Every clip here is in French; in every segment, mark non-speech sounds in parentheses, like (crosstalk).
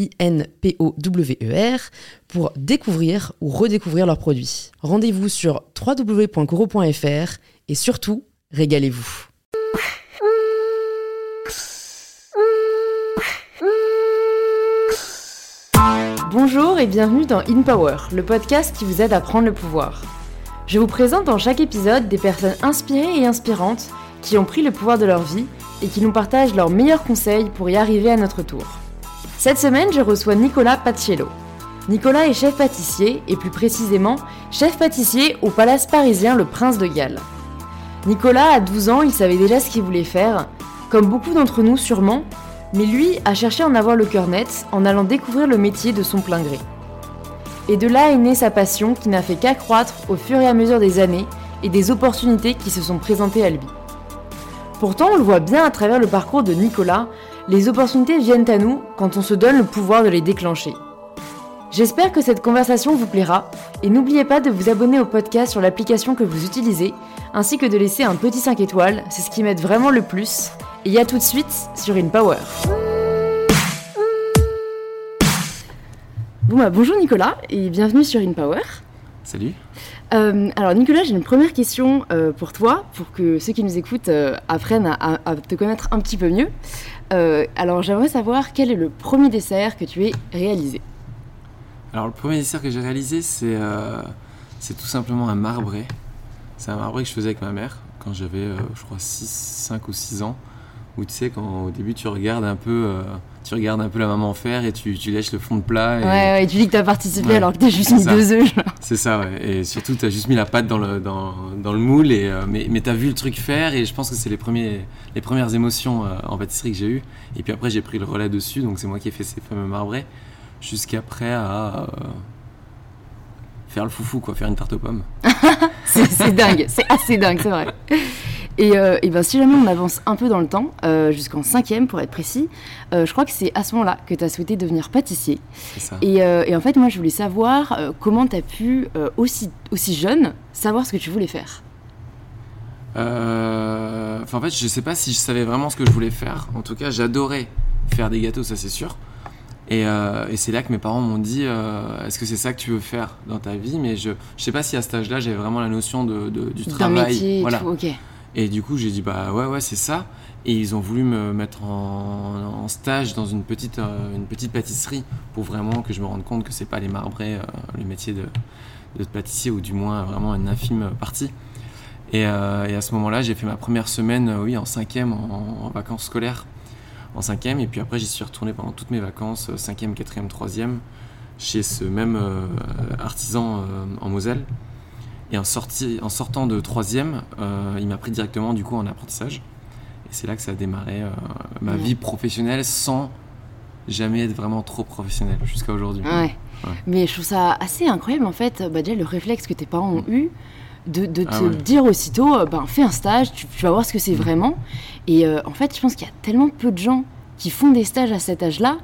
I-N-P-O-W-E-R, pour découvrir ou redécouvrir leurs produits. Rendez-vous sur www.coro.fr et surtout, régalez-vous. Bonjour et bienvenue dans In Power, le podcast qui vous aide à prendre le pouvoir. Je vous présente dans chaque épisode des personnes inspirées et inspirantes qui ont pris le pouvoir de leur vie et qui nous partagent leurs meilleurs conseils pour y arriver à notre tour. Cette semaine, je reçois Nicolas Paciello. Nicolas est chef pâtissier, et plus précisément, chef pâtissier au palace parisien Le Prince de Galles. Nicolas, à 12 ans, il savait déjà ce qu'il voulait faire, comme beaucoup d'entre nous sûrement, mais lui a cherché à en avoir le cœur net en allant découvrir le métier de son plein gré. Et de là est née sa passion qui n'a fait qu'accroître au fur et à mesure des années et des opportunités qui se sont présentées à lui. Pourtant, on le voit bien à travers le parcours de Nicolas, les opportunités viennent à nous quand on se donne le pouvoir de les déclencher. J'espère que cette conversation vous plaira et n'oubliez pas de vous abonner au podcast sur l'application que vous utilisez ainsi que de laisser un petit 5 étoiles, c'est ce qui m'aide vraiment le plus. Et à tout de suite sur InPower. Bon bah, bonjour Nicolas et bienvenue sur InPower. Salut. Euh, alors Nicolas, j'ai une première question euh, pour toi, pour que ceux qui nous écoutent euh, apprennent à, à, te connaître un petit peu mieux. Alors j'aimerais savoir quel est le premier dessert que tu aies réalisé. Alors le premier dessert que j'ai réalisé, c'est c'est tout simplement un marbré. C'est un marbré que je faisais avec ma mère quand j'avais, je crois, 6, 5 ou 6 ans. Où tu sais, quand au début tu regardes un peu tu regardes un peu la maman faire et tu, tu lèches le fond de plat. Et... Ouais, et tu dis que tu as participé alors que tu as juste mis deux œufs. C'est ça, ouais. Et surtout, tu as juste mis la pâte dans le, dans, dans le moule. Et, euh, mais mais tu as vu le truc faire et je pense que c'est les, premiers, les premières émotions euh, en pâtisserie que j'ai eues. Et puis après, j'ai pris le relais dessus, donc c'est moi qui ai fait ces fameux marbrés. Jusqu'après à. Euh, faire le foufou, quoi, faire une tarte aux pommes. (laughs) c'est dingue, c'est assez dingue, c'est vrai. Et, euh, et, ben, si jamais on avance un peu dans le temps, euh, jusqu'en cinquième pour être précis, euh, je crois que c'est à ce moment-là que tu as souhaité devenir pâtissier. Ça. Et, et, en fait, moi, je voulais savoir comment tu as pu, aussi, aussi jeune, savoir ce que tu voulais faire. Enfin, en fait, je sais pas si je savais vraiment ce que je voulais faire. En tout cas, j'adorais faire des gâteaux, ça c'est sûr. Et, et c'est là que mes parents m'ont dit Est-ce que c'est ça que tu veux faire dans ta vie? Mais je, je sais pas si à cet âge-là j'avais vraiment la notion de, de du travail. Métier voilà. Tout, ok. Et du coup, j'ai dit bah ouais, ouais, c'est ça. Et ils ont voulu me mettre en, stage dans une petite, euh, une petite pâtisserie pour vraiment que je me rende compte que c'est pas les marbrés, euh, le métier de, pâtissier, ou du moins vraiment une infime partie. Et, euh, à ce moment-là, j'ai fait ma première semaine, oui, en cinquième, en, en, vacances scolaires, en cinquième. Et puis après, j'y suis retourné pendant toutes mes vacances, cinquième, quatrième, troisième, chez ce même artisan en Moselle. Et en, sorti, en sortant de troisième, euh, il m'a pris directement du coup en apprentissage. Et c'est là que ça a démarré euh, ma ouais. vie professionnelle sans jamais être vraiment trop professionnel jusqu'à aujourd'hui. Ouais. ouais. Mais je trouve ça assez incroyable en fait, bah, déjà le réflexe que tes parents ont eu de, de te ah ouais. dire aussitôt, euh, ben, fais un stage, tu, tu vas voir ce que c'est mmh. vraiment. Et euh, en fait, je pense qu'il y a tellement peu de gens qui font des stages à cet âge-là.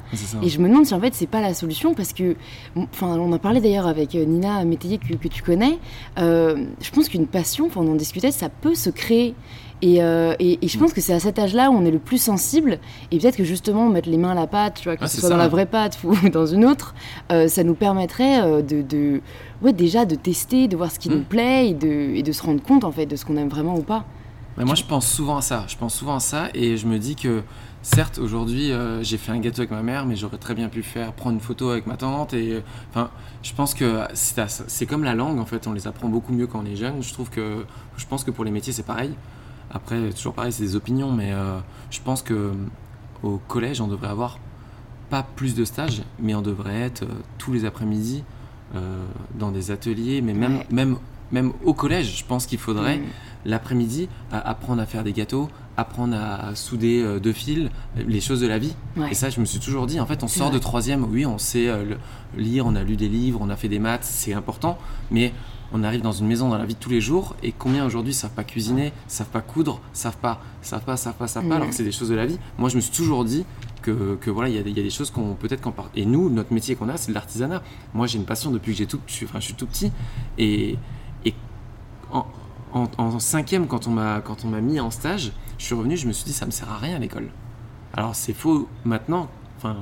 Et je me demande si en fait c'est pas la solution parce que, enfin, on en parlait d'ailleurs avec euh, Nina Métayer que, que tu connais. Euh, je pense qu'une passion, on en discutait, ça peut se créer. Et, euh, et, et, je pense que c'est à cet âge-là où on est le plus sensible. Et peut-être que justement, mettre les mains à la pâte, tu vois, que ah, ce soit ça. dans la vraie pâte ou (laughs) dans une autre, euh, ça nous permettrait de, de, ouais, déjà de tester, de voir ce qui mmh. nous plaît et de, et de se rendre compte en fait de ce qu'on aime vraiment ou pas. Mais moi, je pense souvent à ça. Je pense souvent à ça et je me dis que, certes, aujourd'hui, euh, j'ai fait un gâteau avec ma mère, mais j'aurais très bien pu faire prendre une photo avec ma tante. Et euh, enfin, je pense que c'est comme la langue, en fait. On les apprend beaucoup mieux quand on est jeune. Je trouve que, je pense que pour les métiers, c'est pareil. Après, toujours pareil, c'est des opinions, mais euh, je pense que au collège, on devrait avoir pas plus de stages, mais on devrait être tous les après-midi dans des ateliers, mais même, Ouais. même, même au collège, je pense qu'il faudrait Mm. l'après-midi apprendre à faire des gâteaux, apprendre à souder euh, deux fils, euh, les choses de la vie. Ouais. Et ça, je me suis toujours dit, en fait, on sort de troisième, oui, on sait euh, le- lire, on a lu des livres, on a fait des maths, c'est important, mais on arrive dans une maison dans la vie de tous les jours, et combien aujourd'hui savent pas cuisiner, savent pas coudre, savent pas, savent pas, savent pas, savent pas, alors que c'est des choses de la vie. Moi, je me suis toujours dit que, que voilà, il y, a des- il y a des choses qu'on peut-être qu'on part. Et nous, notre métier qu'on a, c'est de l'artisanat. Moi, j'ai une passion depuis que j'ai tout, je suis, enfin, je suis tout petit, et, et en, en- en cinquième, quand on m'a quand on m'a mis en stage, je suis revenu, je me suis dit, ça me sert à rien à l'école. Alors c'est faux maintenant, enfin,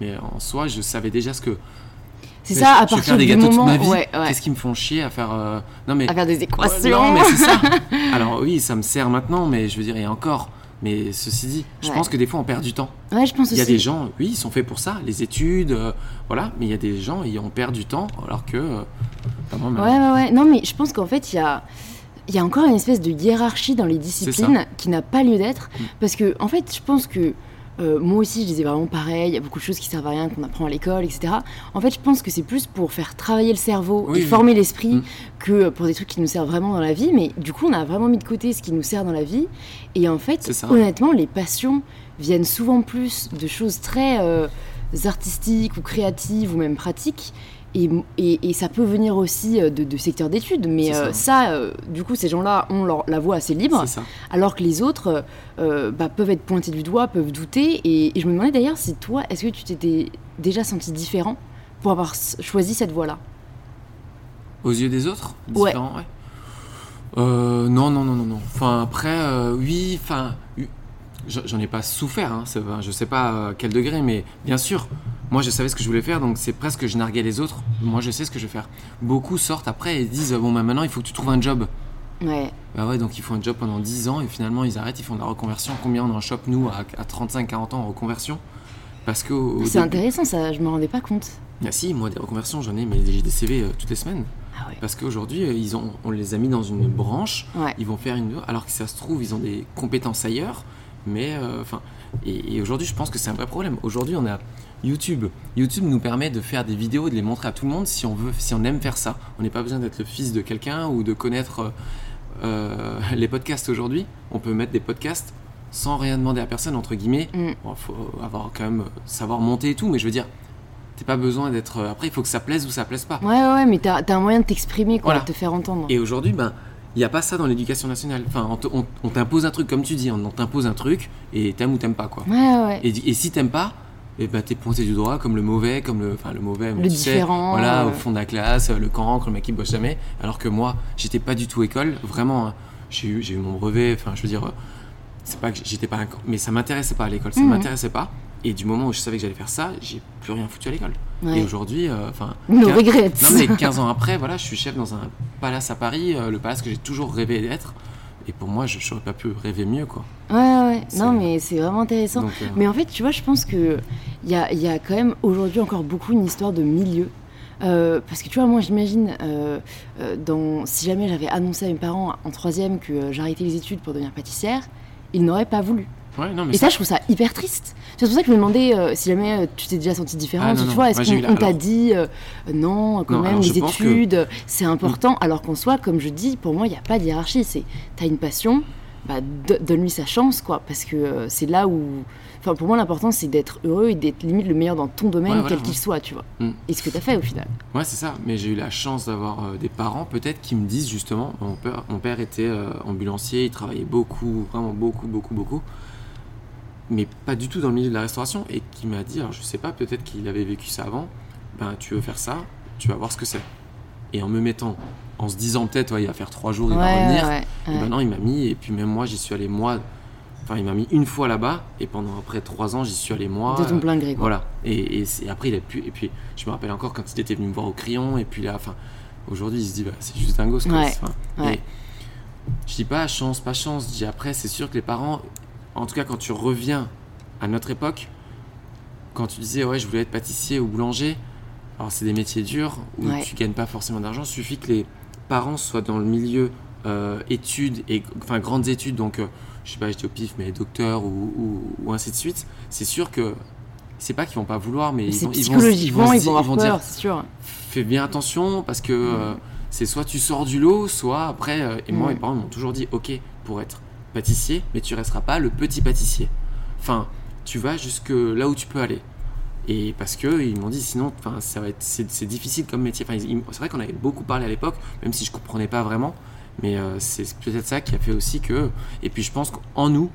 mais en soi, je savais déjà ce que. C'est ça, je- à partir des du moment. toute ma vie. Ouais, ouais. Qu'est-ce qui me font chier à faire euh, Non mais. À faire des Ouais, équations. non mais c'est ça. (laughs) Alors oui, ça me sert maintenant, mais je veux dire, et encore. Mais ceci dit, je pense que des fois on perd du temps. Ouais, je pense Il y a aussi. des gens, oui, ils sont faits pour ça, les études, euh, voilà, mais il y a des gens, ils ont perdu du temps, alors que. euh, Ouais, ouais, ouais. Non, mais je pense qu'en fait, il y a, il y a encore une espèce de hiérarchie dans les disciplines qui n'a pas lieu d'être. Mm. Parce que, en fait, je pense que euh, moi aussi, je disais vraiment pareil. Il y a beaucoup de choses qui servent à rien qu'on apprend à l'école, etc. En fait, je pense que c'est plus pour faire travailler le cerveau Oui, et oui. former l'esprit Mm. que pour des trucs qui nous servent vraiment dans la vie. Mais du coup, on a vraiment mis de côté ce qui nous sert dans la vie. Et en fait, honnêtement, les passions viennent souvent plus de choses très euh, artistiques ou créatives ou même pratiques. Et, et- et ça peut venir aussi euh, de, de secteurs d'études, mais euh, ça. euh, du coup, ces gens-là ont leur- la voix assez libre, alors que les autres euh, bah, peuvent être pointés du doigt, peuvent douter. Et, et je me demandais d'ailleurs si toi, est-ce que tu t'étais déjà senti différent pour avoir choisi cette voie-là? Aux yeux des autres? Ouais. Non, non, non, non, non. Enfin, après, oui, enfin, j'en ai pas souffert, hein, je sais pas à quel degré, mais bien sûr, moi je savais ce que je voulais faire, donc c'est presque que je narguais les autres. Moi je sais ce que je vais faire. Beaucoup sortent après et disent, bon, bah maintenant il faut que tu trouves un job. Ouais, Bah ouais, donc ils font un job pendant 10 ans et finalement ils arrêtent, ils font de la reconversion. Combien on en chope, nous, à, à 35-40 ans en reconversion? Parce que. c'est début- intéressant ça, je me rendais pas compte. Ah si, moi des reconversions, j'en ai, mais j'ai des CV euh, toutes les semaines. Ah ouais. Parce qu'aujourd'hui, euh, ils ont, on les a mis dans une branche, Ouais. ils vont faire une. Alors que ça se trouve, ils ont des compétences ailleurs, mais euh, enfin. et et aujourd'hui, je pense que c'est un vrai problème. Aujourd'hui, on a YouTube. YouTube nous permet de faire des vidéos et de les montrer à tout le monde si on veut, si on aime faire ça. On n'est pas besoin d'être le fils de quelqu'un ou de connaître euh, euh, les podcasts aujourd'hui. On peut mettre des podcasts sans rien demander à personne, entre guillemets. Mm. Bon, faut avoir quand même euh, savoir monter et tout, mais je veux dire, t'as pas besoin d'être. Après, il faut que ça plaise ou ça plaise pas. Ouais, ouais, mais t'as as un moyen de t'exprimer, quoi, Voilà. de te faire entendre. Et aujourd'hui, ben, il n'y a pas ça dans l'éducation nationale. Enfin, on t'impose un truc, comme tu dis, on t'impose un truc, et t'aimes ou t'aimes pas, quoi. Ouais, ouais. Et, et si t'aimes pas, et ben, t'es pointé du doigt comme le mauvais, comme le, enfin, le mauvais, mais Le tu sais, différent, voilà, euh. au fond de la classe, le cancre, le mec qui bosse jamais. Alors que moi, j'étais pas du tout école, vraiment. hein. J'ai eu, j'ai eu mon brevet, enfin, je veux dire, euh, c'est pas que j'étais pas mais ça m'intéressait pas à l'école, ça Mhm. m'intéressait pas. Et du moment où je savais que j'allais faire ça, j'ai plus rien foutu à l'école. Ouais. Et aujourd'hui, euh, enfin. No quin- regrets. non mais 15 (laughs) ans après, voilà, je suis chef dans un palace à Paris, euh, le palace que j'ai toujours rêvé d'être. Et pour moi, je n'aurais pas pu rêver mieux, quoi. Ouais, ouais. Non, mais c'est vraiment intéressant. Donc, euh, Mais en fait, tu vois, je pense que il y a, il y a quand même aujourd'hui encore beaucoup une histoire de milieu. Euh, parce que tu vois, moi j'imagine, euh, euh, dans, si jamais j'avais annoncé à mes parents en troisième que j'arrêtais les études pour devenir pâtissière, ils n'auraient pas voulu. ouais, non, mais Et ça, je trouve ça hyper triste. C'est pour ça que je me demandais euh, si jamais tu t'es déjà sentie différente. Ah, tu vois, est-ce qu'on t'a dit euh, non, quand Non, même, les que- études, c'est important. Alors qu'en soi, comme je dis, pour moi, il n'y a pas de hiérarchie. C'est t'as une passion, bah, do- donne-lui sa chance, quoi. Parce que euh, c'est là où. Enfin, pour moi, l'important, c'est d'être heureux et d'être limite le meilleur dans ton domaine, Ouais, voilà, quel qu'il ouais. soit, tu vois. Mm. Et ce que t'as fait au final. Ouais, c'est ça. Mais j'ai eu la chance d'avoir euh, des parents, peut-être, qui me disent justement. Mon père, mon père était euh, ambulancier, il travaillait beaucoup, vraiment beaucoup, beaucoup, beaucoup. Mais pas du tout dans le milieu de la restauration. Et qui m'a dit, alors je sais pas, peut-être qu'il avait vécu ça avant. Ben, tu veux faire ça, tu vas voir ce que c'est. Et en me mettant, en se disant peut-être, ouais, il va faire trois jours, il va revenir. ouais, Et ben non, il m'a mis, et puis même moi, j'y suis allé moi. Enfin, il m'a mis une fois là-bas, et pendant après trois ans, j'y suis allé moi. de ton euh, plein gré, quoi. voilà. Et, après, il a pu. Et puis, je me rappelle encore quand il était venu me voir au crayon, et puis là, enfin, aujourd'hui, il se dit, bah, c'est juste un gosse, quoi. Ouais, Enfin, ouais. je dis dis pas chance, pas chance. Je dis après, c'est sûr que les parents, en tout cas quand tu reviens à notre époque, quand tu disais ouais, je voulais être pâtissier ou boulanger, alors c'est des métiers durs où Ouais. tu gagnes pas forcément d'argent. Il suffit que les parents soient dans le milieu euh, études et enfin grandes études, donc euh, je sais pas, j'étais au pif, mais docteur ou, ou, ou ainsi de suite. C'est sûr que c'est pas qu'ils vont pas vouloir, mais ils vont, ils vont, psychologiquement, se ils vont avoir dire peur, sûr. fais bien attention parce que euh, c'est soit tu sors du lot, soit après. euh, et moi, Mm. mes parents m'ont toujours dit ok pour être pâtissier, mais tu resteras pas le petit pâtissier. Enfin, tu vas jusque là où tu peux aller. Et parce que ils m'ont dit sinon, enfin, ça va être c'est difficile comme métier. Enfin, ils- ils- c'est vrai qu'on avait beaucoup parlé à l'époque, même si je comprenais pas vraiment. Mais euh, c'est peut-être ça qui a fait aussi que. Et puis je pense qu'en nous,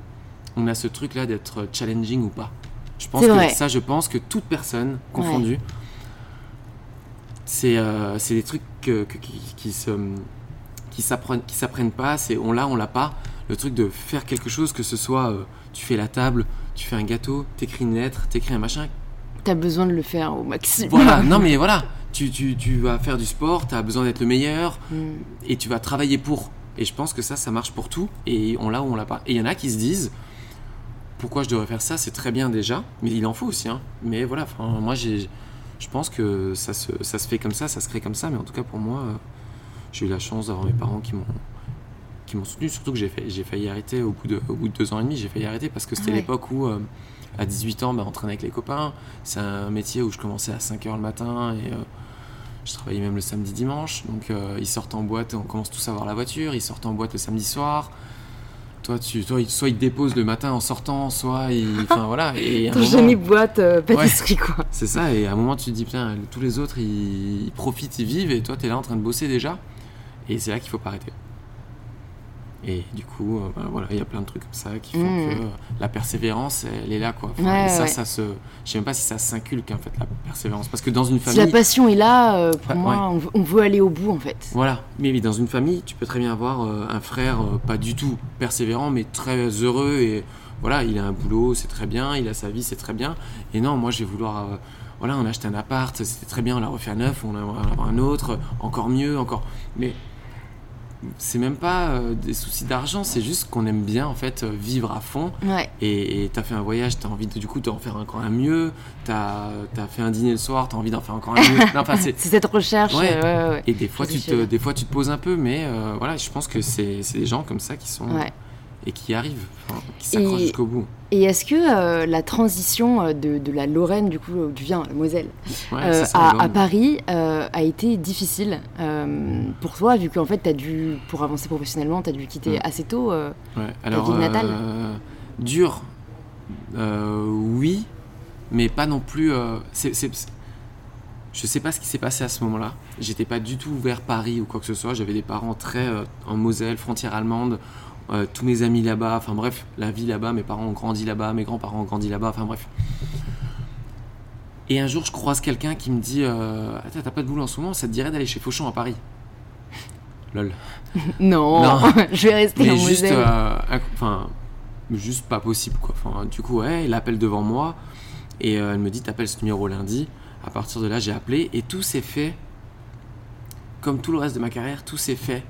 on a ce truc-là d'être challenging ou pas. Je pense que vrai. ça, je pense que toute personne confondue, c'est euh, des trucs que- que- qui, qui se qui s'apprennent qui s'apprennent pas. C'est on l'a, on l'a pas. Le truc de faire quelque chose, que ce soit euh, tu fais la table, tu fais un gâteau, t'écris une lettre, t'écris un machin. T'as besoin de le faire au maximum. Voilà. (laughs) non mais voilà. Tu, tu, tu vas faire du sport, t'as besoin d'être le meilleur Mm. et tu vas travailler pour. Et je pense que ça, ça marche pour tout. Et on l'a ou on l'a pas. Et il y en a qui se disent, pourquoi je devrais faire ça? C'est très bien déjà, mais il en faut aussi. hein. Mais voilà, moi, j'ai, je pense que ça se, ça se fait comme ça, ça se crée comme ça. Mais en tout cas, pour moi, euh, j'ai eu la chance d'avoir mes parents qui m'ont, qui m'ont soutenu. Surtout que j'ai, fait, j'ai failli arrêter au bout, de, au bout de deux ans et demi. J'ai failli arrêter parce que c'était Ouais. l'époque où, euh, à 18 ans, bah, on traînait avec les copains. C'est un métier où je commençais à 5 h le matin et. euh, je travaillais même le samedi dimanche, donc euh, ils sortent en boîte, on commence tous à avoir la voiture, ils sortent en boîte le samedi soir. Toi, tu, toi, soit ils te déposent le matin en sortant, soit ils. (laughs) Enfin voilà. Et Ton génie boîte euh, pâtisserie, quoi. c'est ça, et à un moment tu te dis, putain, tous les autres ils, ils profitent, ils vivent, et toi t'es là en train de bosser déjà. Et c'est là qu'il faut pas arrêter. Et du coup, euh, bah, voilà, il y a plein de trucs comme ça qui font Mm. que euh, la persévérance, elle est là, quoi. Enfin, Ouais, et ça, ouais. ça se. Je sais même pas si ça s'inculque, en fait, la persévérance. Parce que dans une Si famille. la passion est là, euh, pour moi, ouais. on veut- aller au bout, en fait. Voilà, mais oui, dans une famille, tu peux très bien avoir euh, un frère pas du tout persévérant, mais très heureux et voilà, il a un boulot, c'est très bien, il a sa vie, c'est très bien. Et non, moi, je vais vouloir, voilà, on a acheté un appart, c'était très bien, on l'a refait à neuf, on en avoir un autre, encore mieux, encore. Mais c'est même pas euh, des soucis d'argent, c'est juste qu'on aime bien en fait euh, vivre à fond. Ouais. Et t'as fait un voyage, t'as envie de, du coup d'en faire encore un mieux. T'as as fait un dîner le soir, t'as envie d'en faire encore un mieux. (laughs) Enfin, c'est cette recherche. Ouais. euh, ouais, et des fois, tu te, des fois, tu te poses un peu, mais euh, voilà, je pense que c'est des gens comme ça qui sont. Et qui arrivent, enfin, qui s'accrochent jusqu'au bout. Et est-ce que euh, la transition euh, de, de la Lorraine, du coup, du vin, la Moselle, Ouais, euh, ça, à. Paris euh, a été difficile pour toi, vu qu'en fait, as dû, pour avancer professionnellement, tu as dû quitter Mm. assez tôt. Ouais, Alors, ville natale dur, oui, mais pas non plus. c'est- je sais pas ce qui s'est passé à ce moment-là. J'étais pas du tout vers Paris ou quoi que ce soit. J'avais des parents très en Moselle, frontière allemande. Euh, tous mes amis là-bas, enfin bref, la vie là-bas, mes parents ont grandi là-bas, mes grands-parents ont grandi là-bas, enfin bref. Et un jour, je croise quelqu'un qui me dit euh, Attends, t'as pas de boulot en ce moment, ça te dirait d'aller chez Fauchon à Paris? (laughs) Lol. (laughs) Non, Non. (laughs) je vais rester en juste, euh, enfin, juste pas possible quoi. Enfin, du coup, ouais, elle appelle devant moi et elle me dit t'appelles ce numéro lundi. À partir de là, j'ai appelé et tout s'est fait comme tout le reste de ma carrière, tout s'est fait.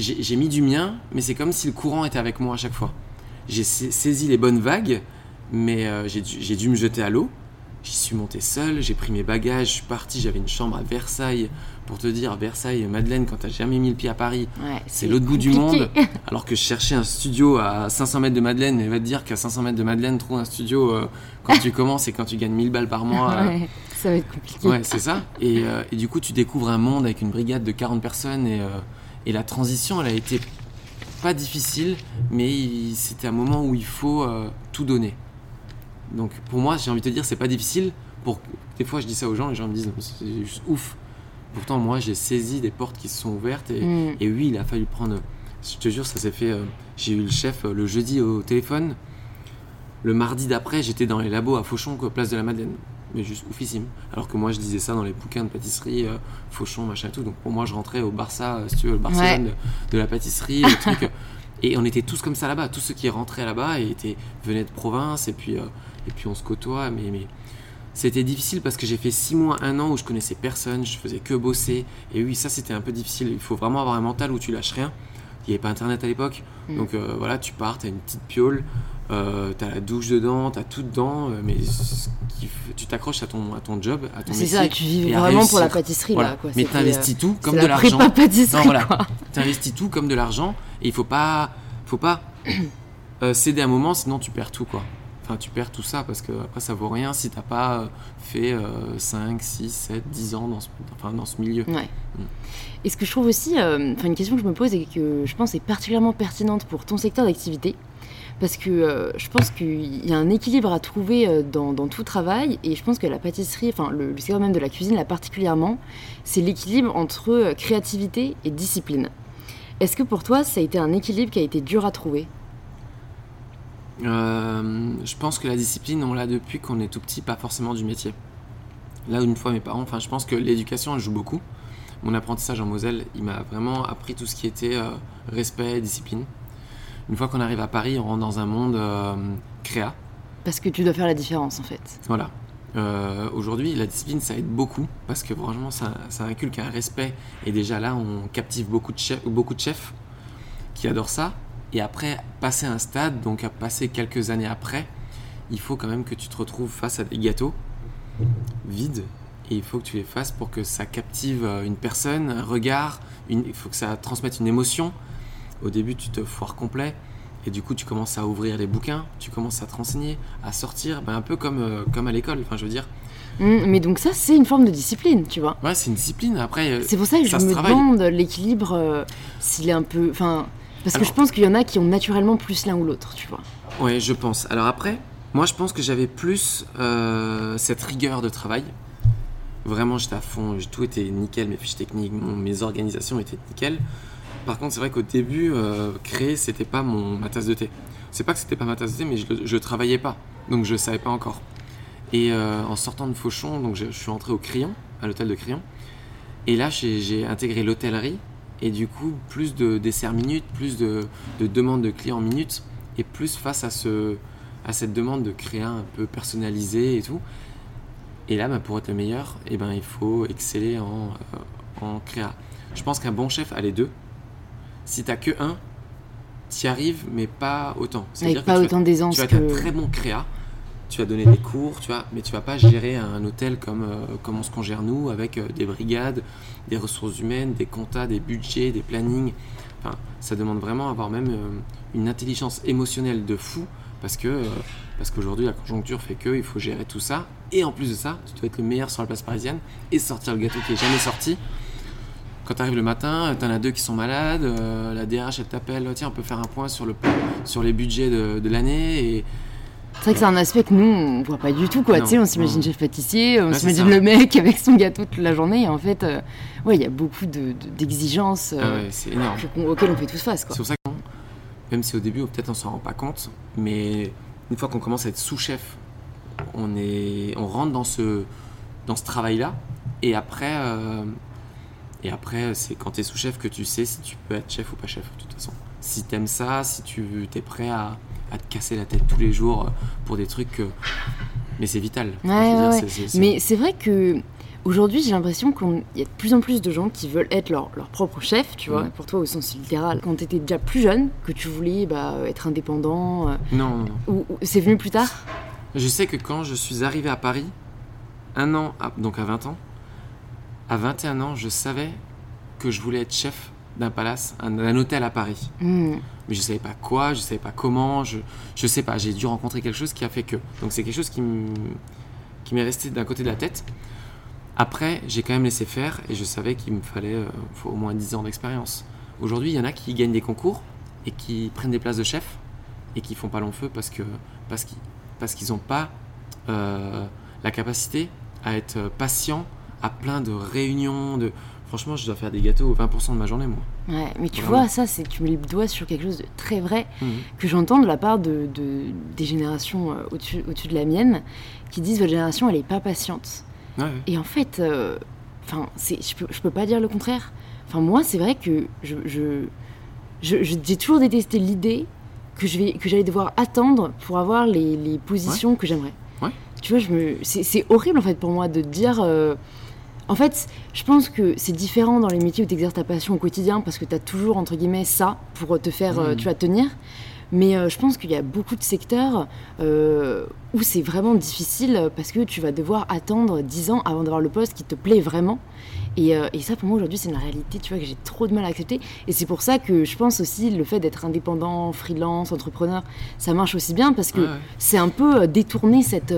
J'ai mis du mien, mais c'est comme si le courant était avec moi à chaque fois. J'ai sa- saisi les bonnes vagues, mais euh, j'ai dû, me jeter à l'eau. J'y suis monté seul, j'ai pris mes bagages, je suis parti, j'avais une chambre à Versailles. Pour te dire, Versailles, Madeleine, quand t'as jamais mis le pied à Paris, Ouais, c'est l'autre bout du monde. (laughs) Alors que je cherchais un studio à 500 mètres de Madeleine, et va te dire qu'à 500 mètres de Madeleine, trouver un studio euh, quand tu commences et quand tu gagnes 1000 balles par mois. (laughs) euh, Ouais, ça va être compliqué. ouais, c'est ça. Et, et du coup, tu découvres un monde avec une brigade de 40 personnes et, et la transition, elle a été pas difficile, mais c'était un moment où il faut euh, tout donner. Donc pour moi, j'ai envie de te dire, c'est pas difficile. Pour des fois, je dis ça aux gens, les gens me disent, c'est juste ouf. Pourtant, moi, j'ai saisi des portes qui se sont ouvertes et, Mm. et oui, il a fallu prendre. Je te jure, ça s'est fait. euh, j'ai eu le chef euh, le jeudi au téléphone. Le mardi d'après, j'étais dans les labos à Fauchon, place de la Madeleine. Mais juste oufissime. Alors que moi, je disais ça dans les bouquins de pâtisserie, euh, Fauchon, machin et tout. Donc pour moi, je rentrais au Barça, euh, si tu veux, le Barcelone de, de la pâtisserie, le truc. (laughs) Et on était tous comme ça là-bas. Tous ceux qui rentraient là-bas étaient, venaient de province. Et puis, euh, et puis on se côtoie. Mais, mais c'était difficile parce que j'ai fait six mois, un an où je connaissais personne. Je faisais que bosser. Et oui, ça, c'était un peu difficile. Il faut vraiment avoir un mental où tu lâches rien. il n'y avait pas internet à l'époque. Mm. Donc euh, voilà, tu pars, tu as une petite piole, euh, tu as la douche dedans, tu as tout dedans, euh, mais qui tu t'accroches à ton, à ton job, à ton C'est ça, tu vis vraiment pour la pâtisserie Voilà. là. Quoi. Mais C'était, tu investis tout comme de la l'argent. (laughs) Non, voilà. quoi. Tu investis tout comme de l'argent et il faut pas, faut pas (clears throat) euh, céder un moment, sinon tu perds tout quoi. Enfin, tu perds tout ça parce que après ça vaut rien si t'as pas fait euh, 5, 6, 7, 10 ans dans ce, enfin, dans ce milieu. Ouais. Mm. Et ce que je trouve aussi, enfin une question que je me pose et que je pense est particulièrement pertinente pour ton secteur d'activité, parce que euh, je pense qu'il y a un équilibre à trouver euh, dans, tout travail, et je pense que la pâtisserie, enfin le, le secteur même de la cuisine là particulièrement, c'est l'équilibre entre euh, créativité et discipline. Est-ce que pour toi, ça a été un équilibre qui a été dur à trouver? Je pense que la discipline, on l'a depuis qu'on est tout petit, pas forcément du métier. Là une fois mes parents, enfin je pense que l'éducation elle joue beaucoup. Mon apprentissage en Moselle, il m'a vraiment appris tout ce qui était euh, respect, discipline. Une fois qu'on arrive à Paris, on rentre dans un monde euh, créa. Parce que tu dois faire la différence en fait. Voilà. Euh, Aujourd'hui, la discipline, ça aide beaucoup parce que franchement, ça, ça inculque un respect. Et déjà là, on captive beaucoup de, chefs, beaucoup de chefs qui adorent ça. Et après, passer un stade, donc à passer quelques années après, il faut quand même que tu te retrouves face à des gâteaux vides. Et il faut que tu les fasses pour que ça captive euh, une personne, un regard. Une, il faut que ça transmette une émotion. Au début, tu te foires complet. Et du coup, tu commences à ouvrir les bouquins, tu commences à te renseigner, à sortir, ben, un peu comme, euh, comme à l'école. Enfin, je veux dire, Mm, mais donc ça, c'est une forme de discipline, tu vois. ouais, c'est une discipline. Après, euh, C'est pour ça que ça je me travaille. demande l'équilibre, euh, s'il est un peu. Enfin, parce que je pense qu'il y en a qui ont naturellement plus l'un ou l'autre, tu vois. Ouais, je pense. Alors après, moi je pense que j'avais plus euh, cette rigueur de travail. Vraiment, j'étais à fond, tout était nickel, mes fiches techniques, mes organisations étaient nickel. Par contre, c'est vrai qu'au début, euh, créer, c'était pas mon, ma tasse de thé. C'est pas que c'était pas ma tasse de thé, mais je, je travaillais pas, donc je savais pas encore. Et euh, en sortant de Fauchon, donc je, suis entré au Crillon, à l'hôtel de Crillon. Et là, j'ai intégré l'hôtellerie. Et du coup, plus de desserts minutes, plus de, de demandes de clients minutes, et plus face à, ce, à cette demande de créer un peu personnalisé et tout. Et là, bah, pour être le meilleur, eh ben, il faut exceller en, euh, en créa. Je pense qu'un bon chef a les deux. Si t'as que un, t'y arrives, mais pas autant. C'est-à-dire que pas autant d'aisance tu vas que. être un très bon créa, tu vas donner des cours, tu vois, mais tu vas pas gérer un hôtel comme, euh, comme on se gère nous, avec euh, des brigades, des ressources humaines, des comptas, des budgets, des plannings. Enfin, ça demande vraiment avoir même euh, une intelligence émotionnelle de fou, parce que parce qu'aujourd'hui la conjoncture fait que il faut gérer tout ça, et en plus de ça, tu dois être le meilleur sur la place parisienne et sortir le gâteau qui est jamais sorti. Quand tu arrives le matin, t'en as deux qui sont malades, euh, la DRH elle t'appelle, tiens on peut faire un point sur, le, sur les budgets de, de l'année, et C'est vrai que c'est un aspect que nous, on voit pas du tout, quoi. Non, Tu sais, on s'imagine chef pâtissier, on s'imagine le mec avec son gâteau toute la journée, et en fait, euh, ouais, il y a beaucoup de- de- d'exigences Ah euh, ouais, auxquelles on fait tous face. C'est pour ça que, même si au début, peut-être on s'en rend pas compte, mais une fois qu'on commence à être sous-chef, on, est, on rentre dans ce, dans ce travail-là. Et après, et après c'est quand tu es sous-chef que tu sais si tu peux être chef ou pas chef, de toute façon. Si tu aimes ça, si tu es prêt à, à te casser la tête tous les jours euh, pour des trucs. que- Mais c'est vital. Ouais, ouais, Mais c'est vrai que aujourd'hui, j'ai l'impression qu'il y a de plus en plus de gens qui veulent être leur, leur propre chef, tu vois, Mhm. pour toi au sens littéral. Quand tu étais déjà plus jeune, que tu voulais bah, être indépendant, euh, Non, non, non. ou, ou- c'est venu plus tard? Je sais que quand je suis arrivé à Paris, un an, à- donc à 20 ans, à 21 ans, je savais que je voulais être chef d'un palace, un- d'un hôtel à Paris. Hmm. Mais je savais pas quoi, je savais pas comment, je, je sais pas, j'ai dû rencontrer quelque chose qui a fait que. Donc c'est quelque chose qui m'est resté d'un côté de la tête. Après, j'ai quand même laissé faire et je savais qu'il me fallait euh, faut au moins 10 ans d'expérience. Aujourd'hui, il y en a qui gagnent des concours et qui prennent des places de chef et qui font pas long feu parce que parce qu'ils parce qu'ils n'ont pas euh, la capacité à être patient à plein de réunions de franchement je dois faire des gâteaux 20% de ma journée moi Ouais, mais tu Vraiment. vois, ça, c'est tu mets le doigt sur quelque chose de très vrai Mhm. que j'entends de la part de, de- des générations euh, au-dessus au-dessus de la mienne qui disent votre génération, elle est pas patiente. Ouais, ouais. Et en fait, euh, enfin, c'est, je peux, je peux pas dire le contraire. Enfin, moi, c'est vrai que je, je, je- je- j'ai toujours détesté l'idée que je vais, que j'allais devoir attendre pour avoir les, les positions que j'aimerais. Ouais. Tu vois, je me, c'est, c'est horrible en fait pour moi de dire. euh, En fait, je pense que c'est différent dans les métiers où tu exerces ta passion au quotidien parce que tu as toujours, entre guillemets, ça pour te faire, euh, Mhm. tu vas tenir. Mais euh, je pense qu'il y a beaucoup de secteurs euh, où c'est vraiment difficile parce que tu vas devoir attendre 10 ans avant d'avoir le poste qui te plaît vraiment. Et, euh, et ça, pour moi, aujourd'hui, c'est une réalité tu vois, que j'ai trop de mal à accepter. Et c'est pour ça que je pense aussi le fait d'être indépendant, freelance, entrepreneur, ça marche aussi bien parce que Ouais, ouais. c'est un peu détourner cette,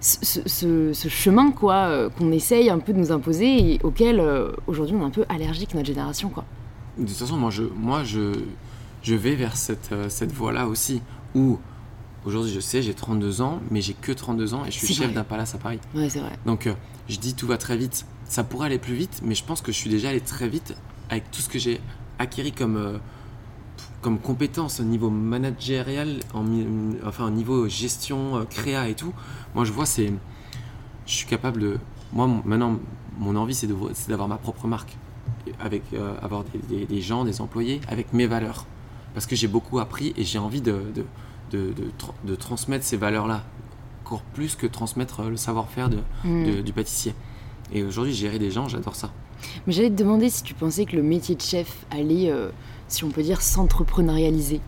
ce, ce- ce chemin quoi euh, qu'on essaye un peu de nous imposer et auquel euh, aujourd'hui on est un peu allergique notre génération quoi. De toute façon, moi, je, moi, je, je vais vers cette, euh, cette voie-là aussi, où aujourd'hui, je sais, j'ai 32 ans, mais j'ai que 32 ans et je suis chef d'un palace à Paris. Ouais c'est vrai. Donc, je dis tout va très vite. Ça pourrait aller plus vite, mais je pense que je suis déjà allé très vite avec tout ce que j'ai acquis comme, comme compétences au niveau managérial, en, enfin au niveau gestion, euh, créa et tout. Moi, je vois, c'est. Je suis capable de. Moi, maintenant, mon envie, c'est d'avoir ma propre marque. Avec, euh, avoir des, des- des gens, des employés, avec mes valeurs. Parce que j'ai beaucoup appris et j'ai envie de, de, de, de tra- de transmettre ces valeurs-là. Encore plus que transmettre euh, le savoir-faire Mm. de- du pâtissier. Et aujourd'hui, gérer des gens, j'adore ça. Mais j'allais te demander si tu pensais que le métier de chef allait, euh, si on peut dire, s'entrepreneurialiser.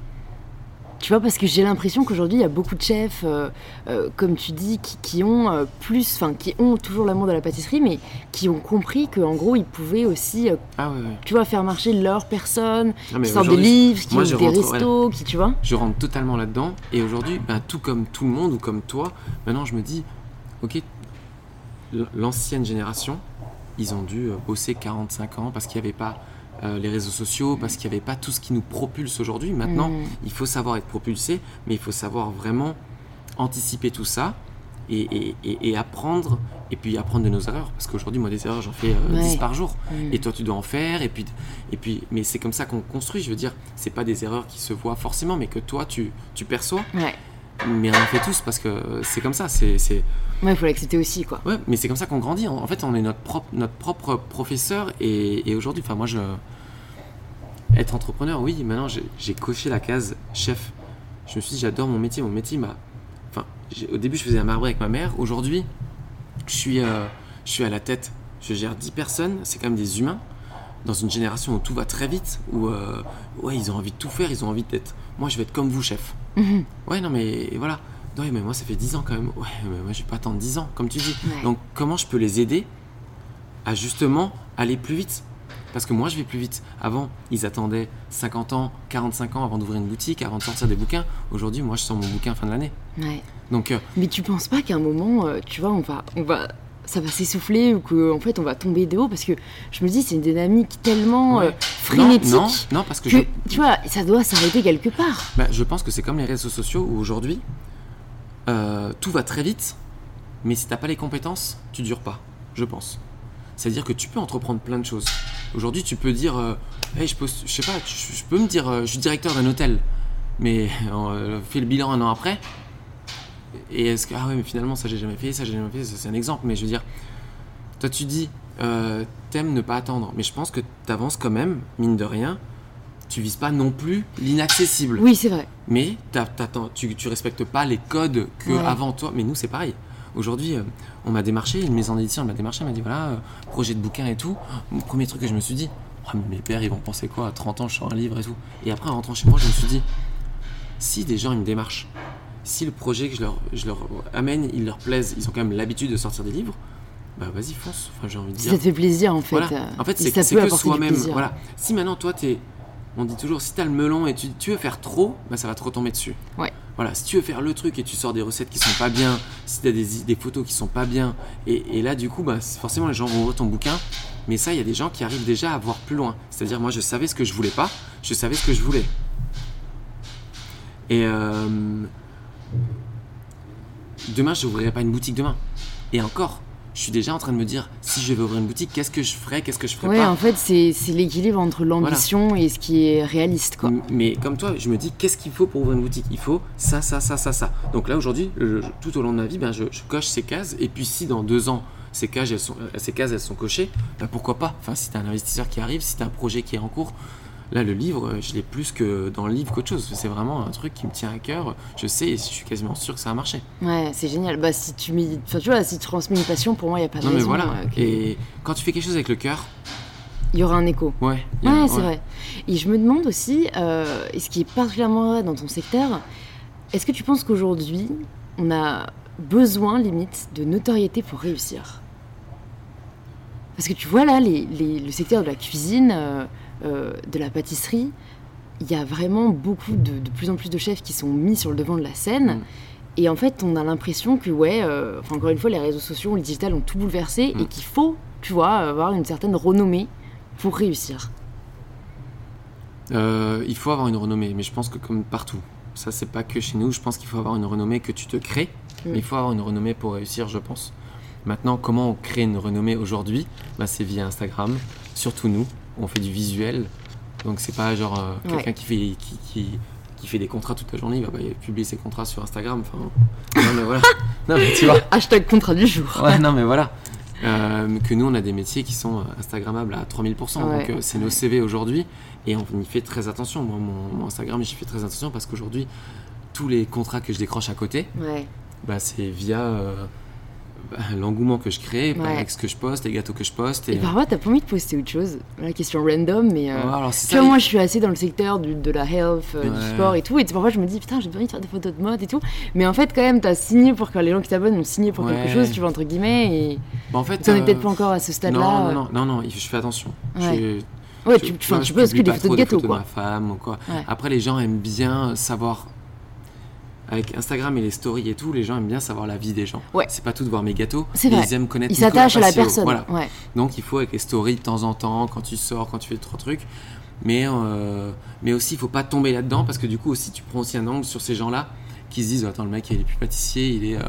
Tu vois, parce que j'ai l'impression qu'aujourd'hui, il y a beaucoup de chefs, euh, euh, comme tu dis, qui, qui ont plus, enfin, qui ont toujours l'amour de la pâtisserie, mais qui ont compris qu'en gros, ils pouvaient aussi, Ah tu vois, faire marcher leur personne, Ah, qui sortent des livres, qui je des rentre- restos, qui, tu vois. je rentre totalement là-dedans. Et aujourd'hui, ben, tout comme tout le monde ou comme toi, maintenant je me dis, ok, l'ancienne génération, ils ont dû euh, bosser 45 ans parce qu'il n'y avait pas euh, les réseaux sociaux, parce qu'il n'y avait pas tout ce qui nous propulse aujourd'hui. Maintenant, Mm. il faut savoir être propulsé, mais il faut savoir vraiment anticiper tout ça et, et- et- et apprendre, et puis apprendre de nos erreurs. Parce qu'aujourd'hui, moi, des erreurs, j'en fais euh, Ouais. 10 par jour. Mm. Et toi, tu dois en faire. Et puis, et puis, mais c'est comme ça qu'on construit. Je veux dire, c'est pas des erreurs qui se voient forcément, mais que toi, tu, tu perçois. Ouais, Mais on en fait tous parce que c'est comme ça. C'est, c'est... ouais, il faut l'accepter aussi, quoi. Ouais, mais c'est comme ça qu'on grandit. En en fait, on est notre propre, notre propre professeur. Et, et aujourd'hui, enfin, moi, je. Être entrepreneur, oui, maintenant, j'ai, j'ai coché la case chef. Je me suis dit, j'adore mon métier. Mon métier m'a. Enfin, j'ai- au début, je faisais un marbre avec ma mère. Aujourd'hui, je suis, euh, je suis à la tête. Je gère 10 personnes. C'est quand même des humains. Dans une génération où tout va très vite, où euh, ouais, ils ont envie de tout faire, ils ont envie d'être. Moi, je vais être comme vous, chef. Mhm. Ouais, non, mais voilà. Non, mais moi, ça fait 10 ans quand même. Ouais, mais moi, je vais pas attendre 10 ans, comme tu dis. Ouais. Donc, comment je peux les aider à justement aller plus vite? Parce que moi, je vais plus vite. Avant, ils attendaient 50 ans, 45 ans avant d'ouvrir une boutique, avant de sortir des bouquins. Aujourd'hui, moi, je sors mon bouquin fin de l'année. Ouais. Donc, euh, Mais tu penses pas qu'à un moment, euh, tu vois, on va, on va, ça va s'essouffler ou qu'en fait on va tomber de haut parce que je me dis c'est une dynamique tellement Ouais. euh, frénétique non, non, non, parce que, que je, tu vois, ça doit s'arrêter quelque part. bah, je pense que c'est comme les réseaux sociaux où aujourd'hui, euh, tout va très vite, mais si t'as pas les compétences, tu dures pas, je pense. C'est-à-dire que tu peux entreprendre plein de choses. Aujourd'hui, tu peux dire, euh, Hey, je, peux, je sais pas, je, je peux me dire, je suis directeur d'un hôtel, mais (laughs) euh, fais le bilan un an après. Et est-ce que, ah ouais, mais finalement, ça j'ai jamais fait, ça j'ai jamais fait, ça, c'est un exemple, mais je veux dire, toi tu dis, euh, t'aimes ne pas attendre, mais je pense que t'avances quand même, mine de rien, tu vises pas non plus l'inaccessible. Oui, c'est vrai. Mais t'as- t'attends- tu, tu respectes pas les codes que Ouais. avant toi. Mais nous, c'est pareil. Aujourd'hui, euh, on m'a démarché, une maison d'édition m'a démarché, elle m'a dit voilà, euh, projet de bouquin et tout. Mon premier truc que je me suis dit, Ah, mais mes pères, ils vont penser quoi À 30 ans, je sors un livre et tout. Et après, en rentrant chez moi, je me suis dit si des gens, ils me démarchent, si le projet que je leur, je leur amène, il leur plaise, ils ont quand même l'habitude de sortir des livres, bah vas-y, fonce. Enfin, j'ai envie de dire. ça te fait plaisir en fait. Voilà. En fait, c'est que soi-même. Voilà. Si maintenant, toi, t'es. On dit toujours, si t'as le melon et tu, tu veux faire trop, bah, ça va te retomber dessus. Ouais. Voilà, si tu veux faire le truc et tu sors des recettes qui sont pas bien, si t'as des, des photos qui sont pas bien, et, et là, du coup, bah, forcément, les gens vont ouvrir ton bouquin. Mais ça, il y a des gens qui arrivent déjà à voir plus loin. C'est-à-dire, moi, je savais ce que je voulais pas, je savais ce que je voulais. Et euh, demain, je n'ouvrirai pas une boutique demain. Et encore, je suis déjà en train de me dire, si je vais ouvrir une boutique, qu'est-ce que je ferai, qu'est-ce que je ferai Ouais, pas. en fait, c'est l'équilibre entre l'ambition et ce qui est réaliste, quoi. Mais comme toi, je me dis qu'est-ce qu'il faut pour ouvrir une boutique? Il faut ça, ça, ça, ça, ça. Donc là aujourd'hui, tout au long de ma vie, ben, je, je coche ces cases. Et puis si dans deux ans, ces cases, elles sont, euh, ces cases, elles sont cochées, ben, pourquoi pas? Enfin, si tu un investisseur qui arrive, si tu un projet qui est en cours, Là, le livre, je l'ai plus que dans le livre qu'autre chose. C'est vraiment un truc qui me tient à cœur. Je sais et je suis quasiment sûr que ça a marché. Ouais, c'est génial. Bah, si tu, enfin, tu vois, si tu transmets une passion, pour moi, il n'y a pas de Non, mais voilà. euh, Et quand tu fais quelque chose avec le cœur, Il y aura un écho. ouais. a- Ouais, c'est vrai. Et je me demande aussi, euh, et ce qui est particulièrement vrai dans ton secteur, est-ce que tu penses qu'aujourd'hui, on a besoin, limite, de notoriété pour réussir? Parce que tu vois là, les- les- le secteur de la cuisine, euh, euh, de la pâtisserie, il y a vraiment beaucoup de, de plus en plus de chefs qui sont mis sur le devant de la scène. Mm. Et en fait, on a l'impression que, ouais, euh, encore une fois, les réseaux sociaux, le digital ont tout bouleversé Mm. et qu'il faut, tu vois, avoir une certaine renommée pour réussir. Euh, il faut avoir une renommée, mais je pense que comme partout, ça c'est pas que chez nous, je pense qu'il faut avoir une renommée que tu te crées, Mm. mais il faut avoir une renommée pour réussir, je pense. Maintenant, comment on crée une renommée aujourd'hui? Bah, C'est via Instagram, surtout nous, on fait du visuel, donc c'est pas genre euh, Ouais. quelqu'un qui fait, qui, qui, qui fait des contrats toute la journée, il va pas publier ses contrats sur Instagram, enfin, non mais voilà, (laughs) non mais tu vois. Hashtag contrat du jour. Ouais, non, mais voilà. (laughs) Euh, que nous, on a des métiers qui sont euh, Instagrammables à 3000%. Ouais. Donc, c'est nos CV aujourd'hui. Et on y fait très attention. Moi, mon, mon Instagram, j'y fais très attention parce qu'aujourd'hui, tous les contrats que je décroche à côté, Ouais. bah, c'est via euh, l'engouement que je crée, Ouais. avec ce que je poste, les gâteaux que je poste. Et Et, parfois, t'as pas envie de poster autre chose. La question random, mais. euh, Ouais, alors, c'est Tu vois, moi, je suis assez dans le secteur du- de la health, euh, du sport et tout. Et parfois, je me dis, putain, j'ai envie de faire des photos de mode et tout. Mais en fait, quand même, t'as signé pour que les gens qui t'abonnent ont signé pour quelque chose, tu vois, entre guillemets. Et Bah, en fait, t'en es euh, peut-être pas encore à ce stade-là. non, non, non, non, non, il- je fais attention. Ouais. Je- Ouais, je- tu, tu enfin, tu poses que des photos de gâteaux, de quoi. ma femme ou quoi. Après, les gens aiment bien savoir. Avec Instagram et les stories et tout, les gens aiment bien savoir la vie des gens. Ouais. C'est pas tout de voir mes gâteaux. C'est mais vrai. Ils aiment connaître. Ils s'attachent à la personne. Voilà. Ouais. Donc il faut avec les stories de temps en temps, quand tu sors, quand tu fais trois trucs. Mais, euh, mais aussi, il faut pas tomber là-dedans parce que du coup, aussi, tu prends aussi un angle sur ces gens-là qui se disent Attends, le mec, il est plus pâtissier, il est. Euh,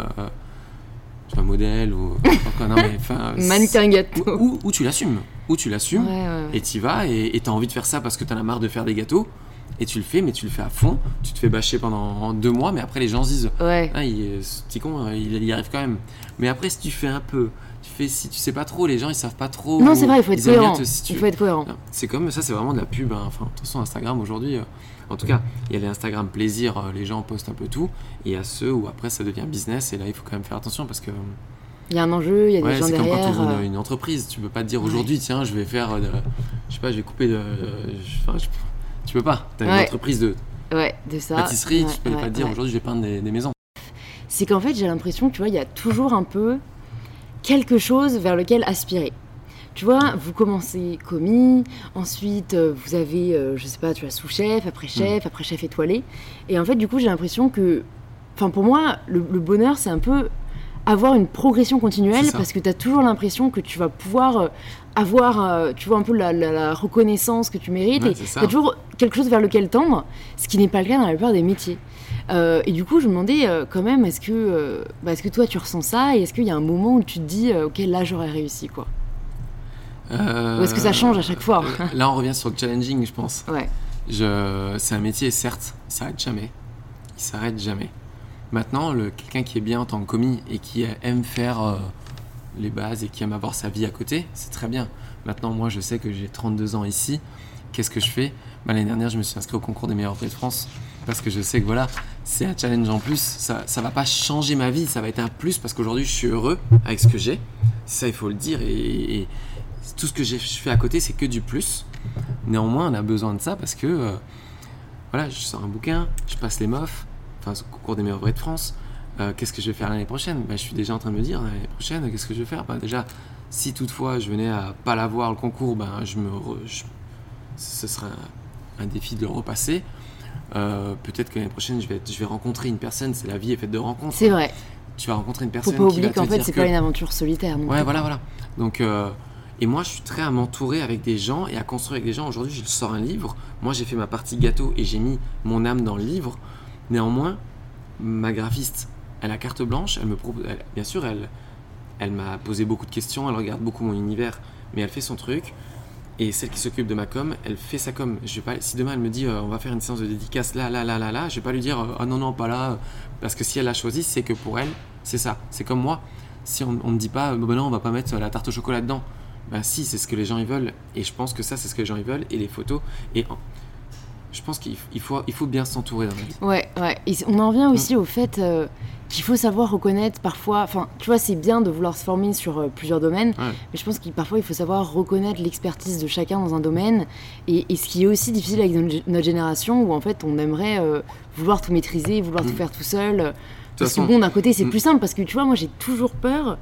je sais pas, modèle ou. Enfin, non, mais, (laughs) Mannequin gâteau. ou- ou tu l'assumes. Ou tu l'assumes. Ouais. Et tu vas et tu as envie de faire ça parce que tu en as marre de faire des gâteaux. Et tu le fais, mais tu le fais à fond. Tu te fais bâcher pendant deux mois, mais après les gens se disent Ouais. Ah, il, ce petit con, euh, il, il y arrive quand même. Mais après, si tu fais un peu, tu fais, si tu sais pas trop, les gens ils savent pas trop. Non, c'est vrai, il faut être cohérent. te- si tu- Il faut être cohérent. C'est comme ça, c'est vraiment de la pub. hein. Enfin, de toute façon, Instagram aujourd'hui, euh, en tout cas, il y a les Instagram plaisir, euh, les gens postent un peu tout. Et il y a ceux où après ça devient business, et là il faut quand même faire attention parce que Il y a un enjeu, il y a des gens c'est comme quand tu derrière. ouvres euh, une, une entreprise. Tu peux pas te dire Ouais. aujourd'hui, tiens, je vais faire, de- je sais pas, je vais couper de. enfin, je- tu peux pas. Tu as une entreprise de Ouais, de ça. pâtisserie, tu peux pas dire aujourd'hui je vais peindre des, des maisons. c'est qu'en fait, j'ai l'impression que tu vois, il y a toujours un peu quelque chose vers lequel aspirer. Tu vois, vous commencez commis, ensuite euh, vous avez, euh, je sais pas, tu as sous-chef, après chef, après chef étoilé. Et en fait, du coup, j'ai l'impression que, enfin, pour moi, le, le bonheur, c'est un peu avoir une progression continuelle parce que tu as toujours l'impression que tu vas pouvoir euh, avoir, euh, tu vois, un peu la, la- la reconnaissance que tu mérites. Ouais, et tu as toujours quelque chose vers lequel tendre, ce qui n'est pas le cas dans la plupart des métiers. Euh, et du coup, je me demandais euh, quand même, est-ce que, euh, bah, est-ce que toi tu ressens ça et est-ce qu'il y a un moment où tu te dis, ok, là j'aurais réussi quoi? Ou est-ce que ça change à chaque fois? Là, on revient sur le challenging, je pense. Ouais, Je... C'est un métier, certes, il s'arrête jamais. Il s'arrête jamais. Maintenant, quelqu'un qui est bien en tant que commis et qui aime faire euh, les bases et qui aime avoir sa vie à côté, c'est très bien. Maintenant, moi, je sais que j'ai 32 ans ici. Qu'est-ce que je fais? Bah, L'année dernière, je me suis inscrit au concours des meilleurs prix de France parce que je sais que voilà, c'est un challenge en plus. Ça, ça va pas changer ma vie, ça va être un plus parce qu'aujourd'hui, je suis heureux avec ce que j'ai. Ça, il faut le dire. Et, tout ce que je fais à côté, c'est que du plus. Néanmoins, on a besoin de ça parce que euh, voilà, je sors un bouquin, je passe les MOF, enfin, au concours des meilleurs vrais de France. Euh, qu'est-ce que je vais faire l'année prochaine? Bah, Je suis déjà en train de me dire l'année prochaine, qu'est-ce que je vais faire? Bah, Déjà, si toutefois je venais à pas l'avoir le concours, ben, je me re- je- ce serait un, un défi de le repasser. Euh, Peut-être que l'année prochaine, je vais, être- je vais rencontrer une personne. C'est la vie est faite de rencontres. c'est vrai. Tu vas rencontrer une Faut personne pas qui va oublier qu'en fait c'est que- pas une aventure solitaire. non Ouais, voilà, voilà. Donc, euh, et moi, je suis très à m'entourer avec des gens et à construire avec des gens. Aujourd'hui, je sors un livre. Moi, j'ai fait ma partie gâteau et j'ai mis mon âme dans le livre. Néanmoins, ma graphiste, elle a carte blanche. Elle me propose, bien sûr, elle, elle m'a posé beaucoup de questions. Elle regarde beaucoup mon univers, mais elle fait son truc. Et celle qui s'occupe de ma com, elle fait sa com. Je vais pas, si demain elle me dit euh, on va faire une séance de dédicace là, là, là, là, là, je vais pas lui dire euh, ah non, non, pas là. Parce que si elle l'a choisi, c'est que pour elle, c'est ça. C'est comme moi. Si on, on me dit pas, bah non, on va pas mettre la tarte au chocolat dedans, bah si, c'est ce que les gens ils veulent. Et je pense que ça, c'est ce que les gens ils veulent. Et les photos. Et je pense qu'il faut, il faut bien s'entourer dans la vie. Ouais, ouais. Et on en revient aussi au fait euh, qu'il faut savoir reconnaître parfois. Enfin, tu vois, c'est bien de vouloir se former sur euh, plusieurs domaines, Ouais. mais je pense qu'il parfois il faut savoir reconnaître l'expertise de chacun dans un domaine. Et, et ce qui est aussi difficile avec notre, gé- notre génération, où en fait on aimerait euh, vouloir tout maîtriser, vouloir tout Mm. faire tout seul. De toute Parce que bon, d'un côté c'est Mm. plus simple, parce que tu vois, moi j'ai toujours peur.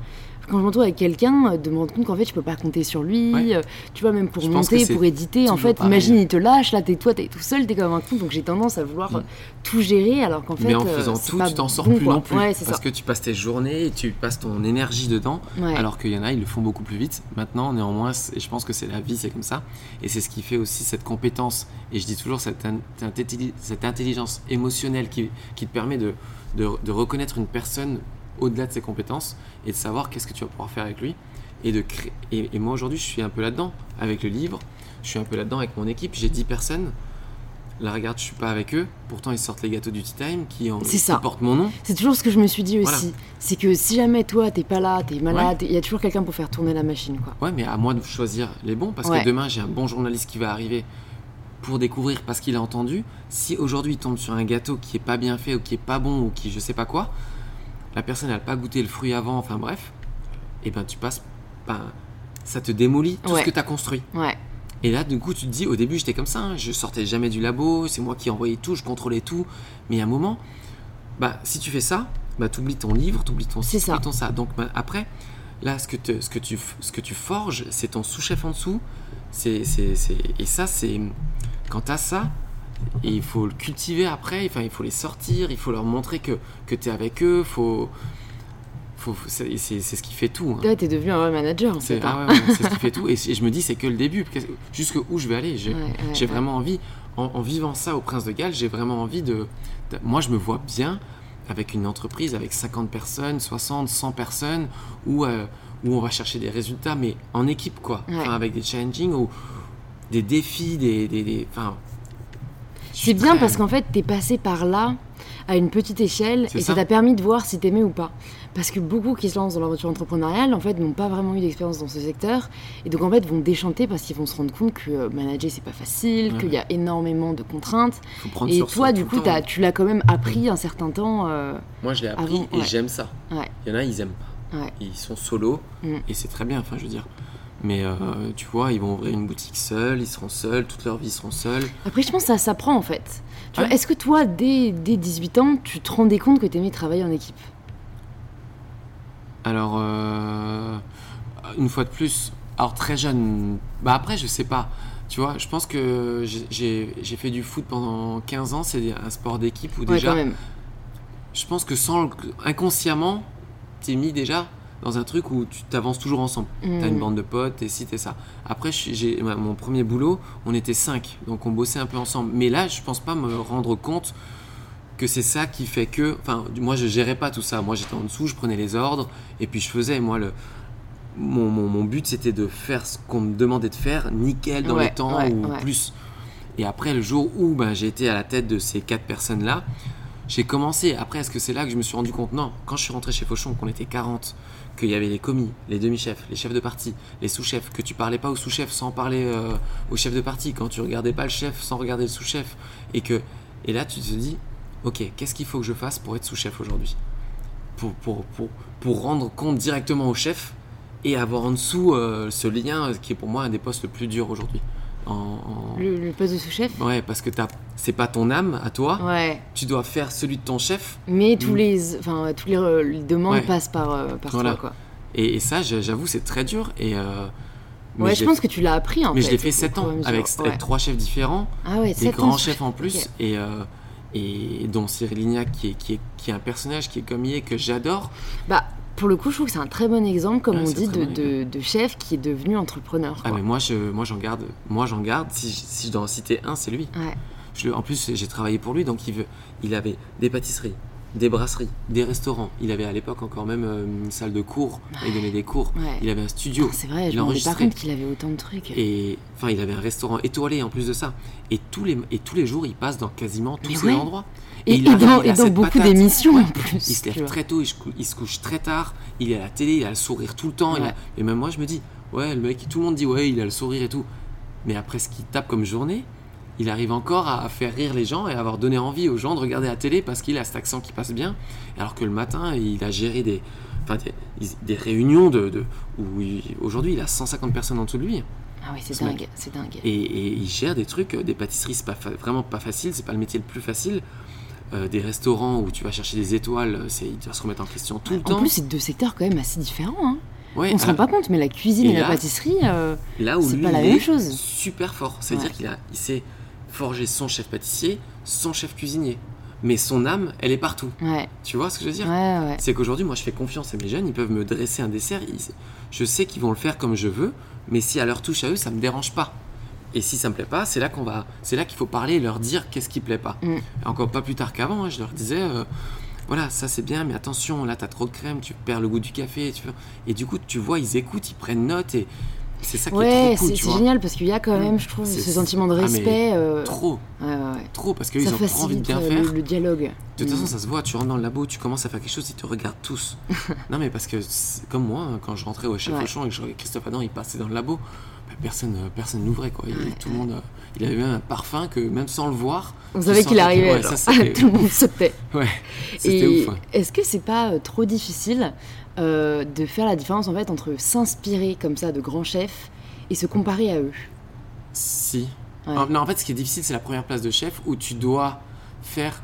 Quand je m'entoure avec quelqu'un, euh, de me rendre compte qu'en fait je peux pas compter sur lui, Ouais. euh, tu vois, même pour Je monter, pour éditer, en fait, pareil. imagine il te lâche, là t'es toi, t'es tout seul, t'es comme un con, donc j'ai tendance à vouloir Mm. euh, tout gérer, alors qu'en fait. mais en faisant tout, tu t'en sors bon, plus quoi. non plus. Ouais, parce ça. que tu passes tes journées et tu passes ton énergie dedans. Ouais. Alors qu'il y en a, ils le font beaucoup plus vite. Maintenant, néanmoins, c'est- je pense que c'est la vie, c'est comme ça. Et c'est ce qui fait aussi cette compétence. Et je dis toujours cette, in- cette intelli- cette intelligence émotionnelle qui, qui te permet de, de, de reconnaître une personne au-delà de ses compétences et de savoir qu'est-ce que tu vas pouvoir faire avec lui. Et, de créer. et, et moi, aujourd'hui, je suis un peu là-dedans avec le livre. Je suis un peu là-dedans avec mon équipe. J'ai 10 personnes. Là, regarde, je suis pas avec eux. Pourtant, ils sortent les gâteaux du Tea Time qui, en- qui ça. portent mon nom. C'est toujours ce que je me suis dit aussi. Voilà. C'est que si jamais toi t'es pas là, t'es malade, il y a toujours quelqu'un pour faire tourner la machine, quoi. Ouais, mais à moi de choisir les bons, parce Ouais. que demain j'ai un bon journaliste qui va arriver pour découvrir parce qu'il a entendu. Si aujourd'hui il tombe sur un gâteau qui est pas bien fait ou qui est pas bon ou qui je sais pas quoi, la personne n'a pas goûté le fruit avant, enfin bref, et ben tu passes, ben, ça te démolit tout Ouais. ce que tu as construit. Ouais. Et là, du coup, tu te dis, au début, j'étais comme ça, hein, je sortais jamais du labo, c'est moi qui envoyais tout, je contrôlais tout. Mais a un moment, bah, si tu fais ça, bah, tu oublies ton livre, tu oublies ton site, ça. t'oublies ton ça. Donc bah, après, là, ce que, te- ce, que tu, ce que tu forges, c'est ton sous-chef en dessous. C'est, c'est, c'est- Et ça, c'est. Quand tu as ça, et il faut le cultiver après, enfin, il faut les sortir, il faut leur montrer que, que tu es avec eux, faut. faut c'est, ce qui fait tout. hein. Là, t'es devenu un vrai manager, en C'est fait. ah ouais, ouais, c'est ce qui fait tout. Et, je me dis, c'est que le début. Qu'est-ce- Jusque où je vais aller J'ai Ouais, ouais, ouais. vraiment envie, en, en vivant ça au Prince de Galles, j'ai vraiment envie de, de- Moi, je me vois bien avec une entreprise avec 50 personnes, 60, 100 personnes, où, euh, où on va chercher des résultats, mais en équipe, quoi. Ouais. Enfin, avec des challenging ou des défis, des. des, des- suis C'est bien parce qu'en fait, t'es passé par là à une petite échelle et ça t'a permis de voir si t'aimais ou pas. Parce que beaucoup qui se lancent dans l'aventure entrepreneuriale, en fait, n'ont pas vraiment eu d'expérience dans ce secteur et donc en fait vont déchanter parce qu'ils vont se rendre compte que euh, manager c'est pas facile, Ouais. qu'il y a énormément de contraintes. faut Et toi, du coup, tu l'as quand même appris un certain temps. euh, Moi, je l'ai appris avant, et ouais. j'aime ça. Ouais. Il y en a, ils aiment pas. Ils sont solo Mm. et c'est très bien, enfin, je veux dire. Mais euh, tu vois, ils vont ouvrir une boutique seuls, ils seront seuls, toute leur vie ils seront seuls. Après, je pense que ça s'apprend en fait. Ouais. Est-ce que toi, dès, dès 18 ans, tu te rendais compte que t'aimais travailler en équipe? Alors, euh, une fois de plus, alors très jeune, bah après, je sais pas. Tu vois, je pense que j'ai- fait du foot pendant 15 ans, c'est un sport d'équipe où Ouais, déjà, quand même. je pense que sans le- inconsciemment, t'es mis déjà dans un truc où tu t'avances toujours ensemble. T'as une bande de potes, et si t'es ça. Après, j'ai mon premier boulot, on était 5, donc on bossait un peu ensemble. Mais là, je pense pas me rendre compte que c'est ça qui fait que. Enfin, moi, je gérais pas tout ça. Moi, j'étais en dessous, je prenais les ordres, et puis je faisais. Moi, le, mon, mon- mon but, c'était de faire ce qu'on me demandait de faire, nickel, dans Ouais, les temps ouais, ou ouais. plus. Et après, le jour où ben, j'ai été à la tête de ces quatre personnes-là, j'ai commencé. Après, est-ce que c'est là que je me suis rendu compte? Non, quand je suis rentré chez Fauchon, qu'on était 40, qu'il y avait les commis, les demi-chefs, les chefs de parti, les sous-chefs, que tu parlais pas au sous-chef sans parler euh, au chef de parti, quand tu regardais pas le chef sans regarder le sous-chef, et que et là tu te dis, ok, qu'est-ce qu'il faut que je fasse pour être sous-chef aujourd'hui? Pour, pour, pour, pour rendre compte directement au chef et avoir en dessous euh, ce lien qui est pour moi un des postes le plus dur aujourd'hui. En, Le, le poste de sous-chef Ouais, parce que c'est pas ton âme à toi, Ouais. tu dois faire celui de ton chef. Mais tous Mm. les, enfin, tous les, euh, les demandes Ouais. passent par, euh, par Voilà. toi, quoi. Et, et ça, j'avoue, c'est très dur. Et, euh, mais Ouais, je pense que tu l'as appris, en Mais fait. je l'ai fait au 7 fur et ans, avec, Ouais. avec trois chefs différents, Ah ouais, des 7 grands ans. chefs en plus, et, euh, et dont Cyril Lignac, qui est, qui, est, qui est un personnage qui est comme il est, que j'adore. Bah, pour le coup, je trouve que c'est un très bon exemple, comme Ouais, on dit, de, bon de, de chef qui est devenu entrepreneur. Ah, mais moi, je, moi, j'en garde, moi, j'en garde. Si, je- si je dois en citer un, c'est lui. Ouais. Je le- en plus, j'ai travaillé pour lui, donc il, veut, il avait des pâtisseries, des brasseries, des restaurants. Il avait à l'époque encore même euh, une salle de cours. Il donnait des cours. Ouais. Il avait un studio. Ah, c'est vrai, il je me pas compte qu'il avait autant de trucs. Et enfin, il avait un restaurant étoilé en plus de ça. Et tous les, et tous les jours, il passe dans quasiment tous Mais ces ouais. endroits. Et, il et dans, il a et dans cette beaucoup d'émissions en plus. Il se lève très tôt, il se, cou- il se couche très tard, il est à la télé, il a le sourire tout le temps. il a- Ouais. et même moi, je me dis, ouais, le mec, tout le monde dit ouais, il a le sourire et tout. Mais après ce qu'il tape comme journée, il arrive encore à faire rire les gens et à avoir donné envie aux gens de regarder la télé parce qu'il a cet accent qui passe bien. Alors que le matin, il a géré des, enfin, des, des réunions de, de où aujourd'hui il a 150 personnes en dessous de lui. Ah oui, c'est Ce dingue, c'est dingue. Et, et il gère des trucs, des pâtisseries, c'est pas vraiment pas facile, c'est pas le métier le plus facile. Euh, des restaurants où tu vas chercher des étoiles, c'est, il doit se remettre en question tout le en temps. plus, c'est deux secteurs quand même assez différents. Hein. Ouais, On se rend pas compte, mais la cuisine et, Et la pâtisserie, euh, là où c'est lui, pas la il même est chose. super fort. C'est-à-dire Ouais. qu'il a, il s'est forgé son chef pâtissier, son chef cuisinier. Mais son âme, elle est partout. ouais, Tu vois ce que je veux dire ouais, ouais. C'est qu'aujourd'hui, moi, je fais confiance à mes jeunes. Ils peuvent me dresser un dessert. ils- je sais qu'ils vont le faire comme je veux. Mais si à leur touche à eux, ça me dérange pas. Et si ça me plaît pas, c'est là qu'on va, c'est là qu'il faut parler et leur dire qu'est-ce qui plaît pas. Mm. Encore pas plus tard qu'avant, hein, je leur disais, euh, voilà, ça c'est bien, mais attention, là t'as trop de crème, tu perds le goût du café. Tu. Et du coup, tu vois, ils écoutent, ils prennent note et c'est ça qui Ouais, est trop cool, c'est génial parce qu'il y a quand même, je trouve, ce sentiment de Ah, respect. euh, Trop, ouais, ouais, trop, parce qu'ils ont trop envie de bien euh, faire. le, le dialogue. De toute Mm. façon, ça se voit, tu rentres dans le labo, tu commences à faire quelque chose, ils te regardent tous. (laughs) non, mais parce que, comme moi, hein, quand je rentrais au chef. Auchan et que je regardais Christophe Adam, il passait dans le labo, bah, personne euh, personne n'ouvrait, quoi. Il- tout le monde, euh, il avait même un parfum que, même sans le voir, On savait qu'il arrivait, ça, (laughs) tout le monde sautait. ouais, c'était ouf. ouais. est-ce que c'est pas trop difficile euh, de faire la différence en fait entre s'inspirer comme ça de grands chefs et se comparer à eux Si. Ouais. Non, en fait, ce qui est difficile, c'est la première place de chef où tu dois faire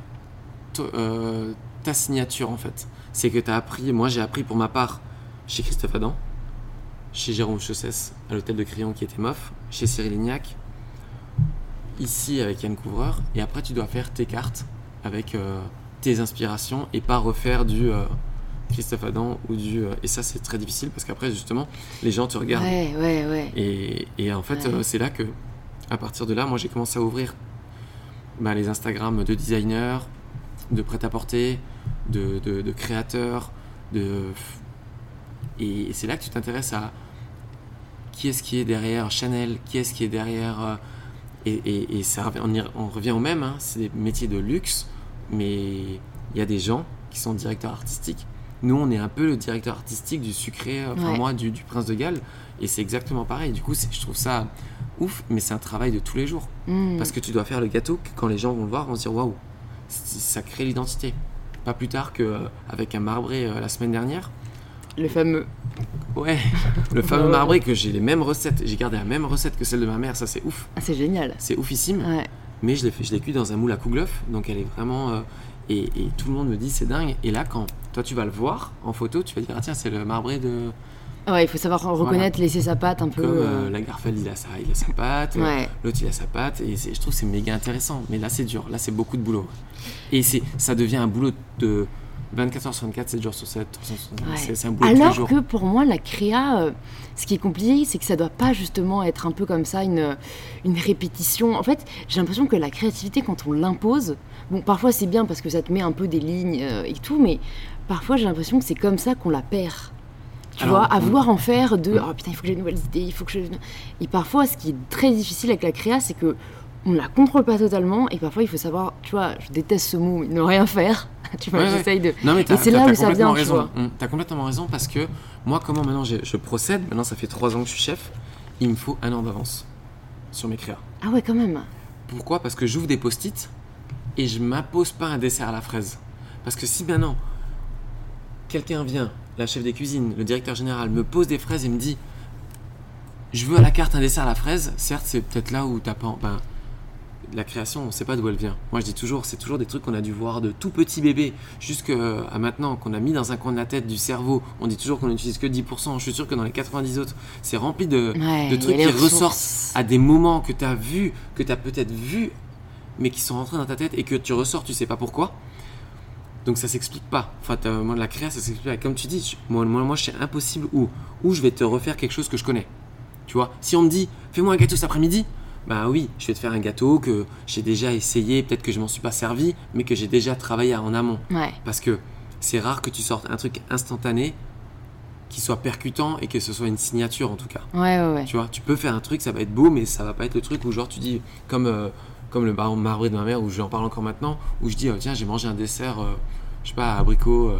euh, ta signature, en fait. C'est que tu as appris, moi j'ai appris pour ma part chez Christophe Adam, chez Jérôme Chaussès, à l'hôtel de Crillon qui était mof, chez Cyril Lignac, ici avec Yann Couvreur, et après tu dois faire tes cartes avec euh, tes inspirations et pas refaire du Christophe Adam ou du. euh, et ça, c'est très difficile parce qu'après, justement, les gens te regardent. Ouais, ouais, ouais. Et, et en fait, Ouais. euh, c'est là que, à partir de là, moi j'ai commencé à ouvrir bah, les Instagram de designers, de prêt-à-porter, de, de- de créateurs, de... et c'est là que tu t'intéresses à qui est-ce qui est derrière Chanel, qui est-ce qui est derrière. euh, et, et- et ça, revient- on, y- on revient au même, hein, c'est des métiers de luxe, mais il y a des gens qui sont directeurs artistiques. Nous, on est un peu le directeur artistique du sucré, euh, enfin Ouais. moi, du, du Prince de Galles, et c'est exactement pareil. Du coup, je trouve ça ouf, mais c'est un travail de tous les jours. Mm. Parce que tu dois faire le gâteau que quand les gens vont le voir, vont se dire waouh, ça crée l'identité. Pas plus tard qu'avec un marbré euh, la semaine dernière. Le fameux. Ouais, (laughs) le fameux marbré que j'ai les mêmes recettes, j'ai gardé la même recette que celle de ma mère, ça c'est ouf. Ah, c'est génial. C'est oufissime, Ouais. mais je l'ai fait, je l'ai cuit dans un moule à Kouglof, donc elle est vraiment. euh, et, et tout le monde me dit c'est dingue. Et là, quand toi tu vas le voir en photo, tu vas dire ah tiens, c'est le marbré de. Ouais, il faut savoir reconnaître, laisser sa patte un peu. Comme euh, la Garfeld, il a sa, il a sa pâte. euh, Ouais. L'autre il a sa patte et je trouve que c'est méga intéressant. Mais là c'est dur, là c'est beaucoup de boulot. Et c'est, ça devient un boulot de 24 h sur 24, 7 jours sur 7, 365. Ouais. C'est, un boulot tous les Alors jours. que pour moi, la créa, euh, ce qui est compliqué, c'est que ça doit pas justement être un peu comme ça, une, une répétition. En fait, j'ai l'impression que la créativité, quand on l'impose, bon, parfois c'est bien parce que ça te met un peu des lignes euh, et tout, mais parfois j'ai l'impression que c'est comme ça qu'on la perd. Tu Alors, vois, à vouloir en faire de oh putain, il faut que j'ai de nouvelles idées, il faut que je. Et parfois, ce qui est très difficile avec la créa, c'est que on la contrôle pas totalement et parfois il faut savoir, tu vois, je déteste ce mot, ne rien faire. (laughs) tu vois, Ouais, j'essaye de. Non mais t'as, Et c'est là t'as où ça vient, tu raison. vois. Hum, T'as complètement raison parce que moi, comment maintenant je procède, maintenant ça fait 3 ans que je suis chef, il me faut un an d'avance sur mes créas. Ah ouais, quand même. Pourquoi? Parce que j'ouvre des post-it et je m'impose pas un dessert à la fraise. Parce que si maintenant quelqu'un vient, la chef des cuisines, le directeur général, me pose des fraises et me dit je veux à la carte un dessert à la fraise, certes c'est peut-être là où t'as pas. Ben, la création, on sait pas d'où elle vient. Moi je dis toujours, c'est toujours des trucs qu'on a dû voir de tout petit bébé jusqu'à maintenant, qu'on a mis dans un coin de la tête, du cerveau. On dit toujours qu'on n'utilise que 10%. Je suis sûr que dans les 90 autres, c'est rempli de, Ouais, trucs qui ressources. ressortent à des moments que tu as vu, que tu as peut-être vu, mais qui sont rentrés dans ta tête et que tu ressors, tu sais pas pourquoi. Donc ça s'explique pas. Enfin, moi, la créa, ça s'explique pas. Comme tu dis, moi, moi, moi c'est impossible où, où je vais te refaire quelque chose que je connais. Tu vois, si on me dit, fais-moi un gâteau cet après-midi, bah oui, je vais te faire un gâteau que j'ai déjà essayé, peut-être que je m'en suis pas servi, mais que j'ai déjà travaillé en amont. Ouais. Parce que c'est rare que tu sortes un truc instantané qui soit percutant et que ce soit une signature en tout cas. Ouais, ouais, ouais. Tu vois, tu peux faire un truc, ça va être beau, mais ça va pas être le truc où genre tu dis, comme, euh, comme le baron marbré de ma mère, où j'en parle encore maintenant, où je dis, euh, tiens, j'ai mangé un dessert, euh, je sais pas, abricot, euh,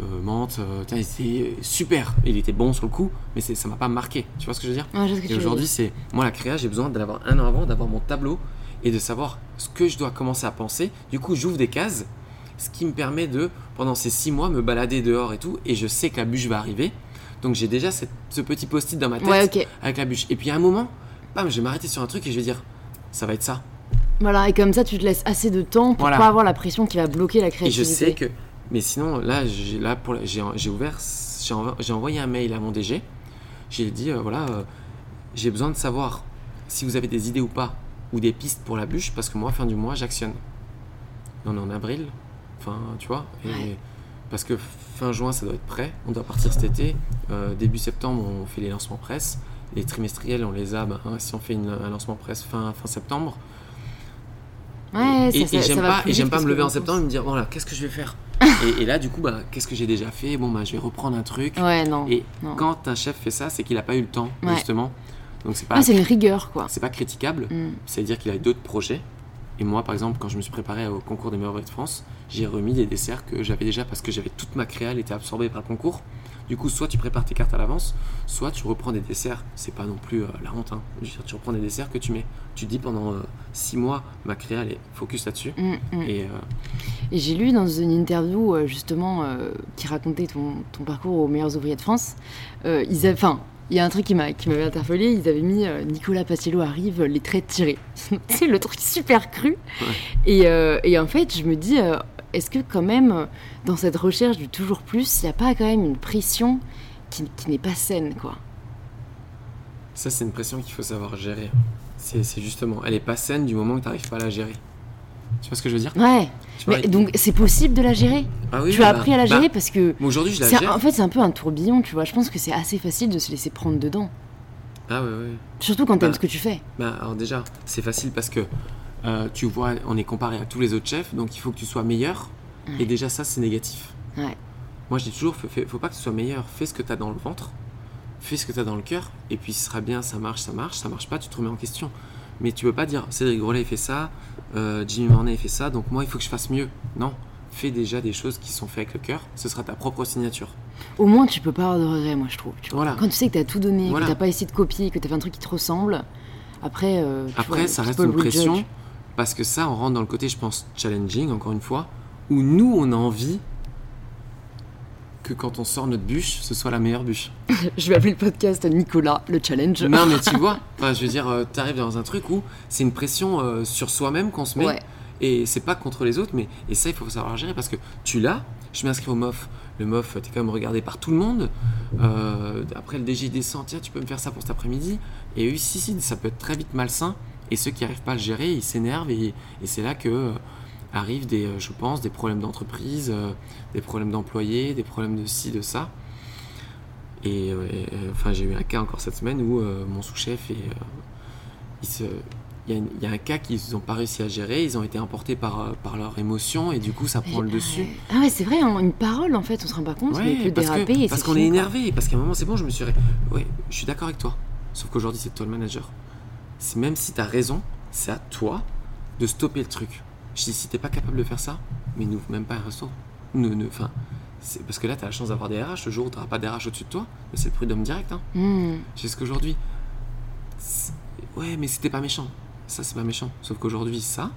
euh, menthe, euh, tiens, c'était super. Il était bon sur le coup, mais c'est- ça m'a pas marqué. Tu vois ce que je veux dire Ouais, je Et aujourd'hui, c'est moi la créa, j'ai besoin d'avoir un an avant, d'avoir mon tableau et de savoir ce que je dois commencer à penser. Du coup, j'ouvre des cases, ce qui me permet de, pendant ces six mois, me balader dehors et tout. Et je sais que la bûche va arriver. Donc j'ai déjà cette- ce petit post-it dans ma tête Ouais, avec la bûche. Et puis à un moment, bam, je vais m'arrêter sur un truc et je vais dire, ça va être ça. Voilà, et comme ça, tu te laisses assez de temps pour Voilà. pas avoir la pression qui va bloquer la Et créativité. je sais que. Mais sinon, là, j'ai là pour j'ai j'ai ouvert, j'ai env- j'ai envoyé un mail à mon DG. J'ai dit euh, voilà, euh, j'ai besoin de savoir si vous avez des idées ou pas, ou des pistes pour la bûche, parce que moi, fin du mois, j'actionne. On est en avril, enfin, tu vois, et Ouais. parce que fin juin, ça doit être prêt. On doit partir cet été. Euh, début septembre, on fait les lancements presse. Les trimestriels, on les a. ben, si on fait une- un lancement presse fin, fin septembre, Ouais, et, ça, ça- et ça j'aime va pas, et j'aime pas me lever en septembre et me dire voilà qu'est-ce que je vais faire? Et, et là du coup bah qu'est-ce que j'ai déjà fait? Bon bah je vais reprendre un truc Ouais, non. et non. quand un chef fait ça c'est qu'il a pas eu le temps Ouais. justement donc c'est pas Ah, c'est une rigueur, quoi. c'est pas critiquable Mm. c'est à dire qu'il a d'autres projets et moi par exemple quand je me suis préparé au concours des meilleurs de France j'ai remis des desserts que j'avais déjà parce que j'avais toute ma créa elle était absorbée par le concours du coup soit tu prépares tes cartes à l'avance soit tu reprends des desserts c'est pas non plus euh, la honte hein. Je veux dire, tu reprends des desserts que tu mets tu dis pendant 6 mois ma créa elle est focus là-dessus Mm, mm. et euh, Et j'ai lu dans une interview euh, justement euh, qui racontait ton, ton parcours aux meilleurs ouvriers de France. euh, ils enfin, il y a un truc qui m'a qui m'avait interpellé. Ils avaient mis euh, Nicolas Paciello arrive, les traits tirés. (laughs) c'est le truc super cru. Et, et en fait, je me dis, est-ce que quand même dans cette recherche du toujours plus, il n'y a pas quand même une pression qui, qui n'est pas saine, quoi? Ça, c'est une pression qu'il faut savoir gérer. C'est c'est justement, elle est pas saine du moment que tu n'arrives pas à la gérer. Tu vois ce que je veux dire Ouais. Mais donc c'est possible de la gérer. ah oui, tu as bah- appris à la bah, gérer parce que Aujourd'hui, je la gère. en fait c'est un peu un tourbillon, tu vois. Je pense que c'est assez facile de se laisser prendre dedans. Ah ouais, ouais. Surtout quand t'aimes Bah, ce que tu fais. Bah, alors déjà, c'est facile parce que euh, tu vois, on est comparé à tous les autres chefs, donc il faut que tu sois meilleur. Et déjà, ça, c'est négatif. Ouais. Moi, je dis toujours, fais- faut pas que tu sois meilleur. Fais ce que tu as dans le ventre, fais ce que tu as dans le cœur, et puis ce sera bien, ça marche, ça marche, ça marche pas, tu te remets en question. Mais tu peux pas dire, Cédric Grolet fait ça, euh, Jimmy Mornay fait ça, donc moi, il faut que je fasse mieux. Non. Fais déjà des choses qui sont faites avec le cœur, ce sera ta propre signature. Au moins tu peux pas avoir de regrets, moi je trouve. Tu vois. Voilà. Quand tu sais que t'as tout donné, Voilà. que t'as pas essayé de copier, que t'as fait un truc qui te ressemble, après. euh, tu Après, vois, ça reste une pression, judge. parce que ça, on rentre dans le côté, je pense, challenging, encore une fois, où nous, on a envie que quand on sort notre bûche, ce soit la meilleure bûche. (laughs) Je vais appeler le podcast Nicolas, le challenge. Non, mais tu (laughs) vois, enfin, je veux dire, tu arrives dans un truc où c'est une pression euh, sur soi-même qu'on se met. Ouais. Et c'est pas contre les autres, mais et ça, il faut savoir gérer parce que tu l'as. Je m'inscris au MOF. Le MOF, t'es quand même regardé par tout le monde. Euh, après, le DJ descend, tiens, tu peux me faire ça pour cet après-midi. Et eux, si, si, ça peut être très vite malsain. Et ceux qui n'arrivent pas à le gérer, ils s'énervent. Et, et c'est là que euh, arrivent, des, euh, je pense, des problèmes d'entreprise, euh, des problèmes d'employés, des problèmes de ci, de ça. Et, euh, et, enfin, j'ai eu un cas encore cette semaine où euh, mon sous-chef et il se- il y, a y un cas qu'ils n'ont pas réussi à gérer, ils ont été emportés par, par leurs émotions et du coup ça prend le dessus. Ah ouais, c'est vrai, une parole en fait, on se rend pas compte, mais il peut parce que- déraper et parce qu'on est énervé, parce qu'à un moment c'est bon, je me suis... Ouais, je suis d'accord avec toi. Sauf qu'aujourd'hui c'est toi le manager. Même si tu as raison, c'est à toi de stopper le truc. Je dis si t'es pas capable de faire ça, mais n'ouvre même pas un resto. Ne, ne, c'est parce que là tu as la chance d'avoir des RH, le jour où tu n'auras pas d'RH au-dessus de toi, mais c'est le prud'homme direct. Hein. Hmm. Jusqu'à qu'aujourd'hui, c'est- ouais, mais c'était pas méchant. Ça, c'est pas méchant. Sauf qu'aujourd'hui, ça,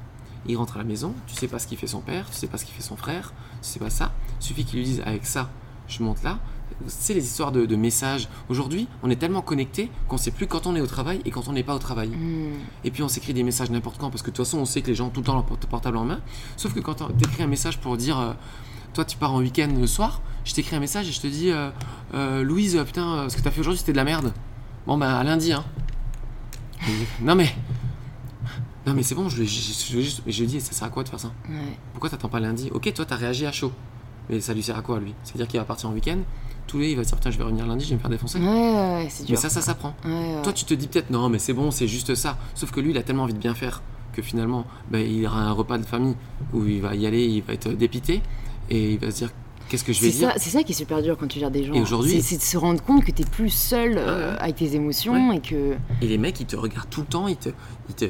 il rentre à la maison, tu sais pas ce qu'il fait son père, tu sais pas ce qu'il fait son frère, tu sais pas ça. Il suffit qu'il lui dise avec ça, je monte là. C'est les histoires de, de messages. Aujourd'hui, on est tellement connecté qu'on sait plus quand on est au travail et quand on n'est pas au travail. Hmm. Et puis on s'écrit des messages n'importe quand parce que de toute façon, on sait que les gens ont tout le temps leur portable en main. Sauf que quand tu écris un message pour dire euh, toi, tu pars en week-end le soir, je t'écris un message et je te dis euh, euh, Louise, putain, ce que t'as fait aujourd'hui, c'était de la merde. Bon, bah, à lundi, hein. Et- non, mais. Non, mais c'est bon, je je- dit, ça sert à quoi de faire ça? Ouais. Pourquoi t'attends pas lundi? Ok, toi, t'as réagi à chaud. Mais ça lui sert à quoi, lui? C'est-à-dire qu'il va partir en week-end, tous les il va se dire, putain, je vais revenir lundi, je vais me faire défoncer. Ouais, ouais, c'est dur. mais ça, ça s'apprend. Ouais. Toi, tu te dis peut-être, non, mais c'est bon, c'est juste ça. Sauf que lui, il a tellement envie de bien faire que finalement, ben, il aura un repas de famille où il va y aller, il va être dépité et il va se dire, qu'est-ce que je vais dire c'est ça qui est super dur quand tu gères des gens. Et aujourd'hui- c'est, de se rendre compte que t'es plus seul euh, avec tes émotions et que Et les mecs, ils te regardent tout le temps, ils te. Ils te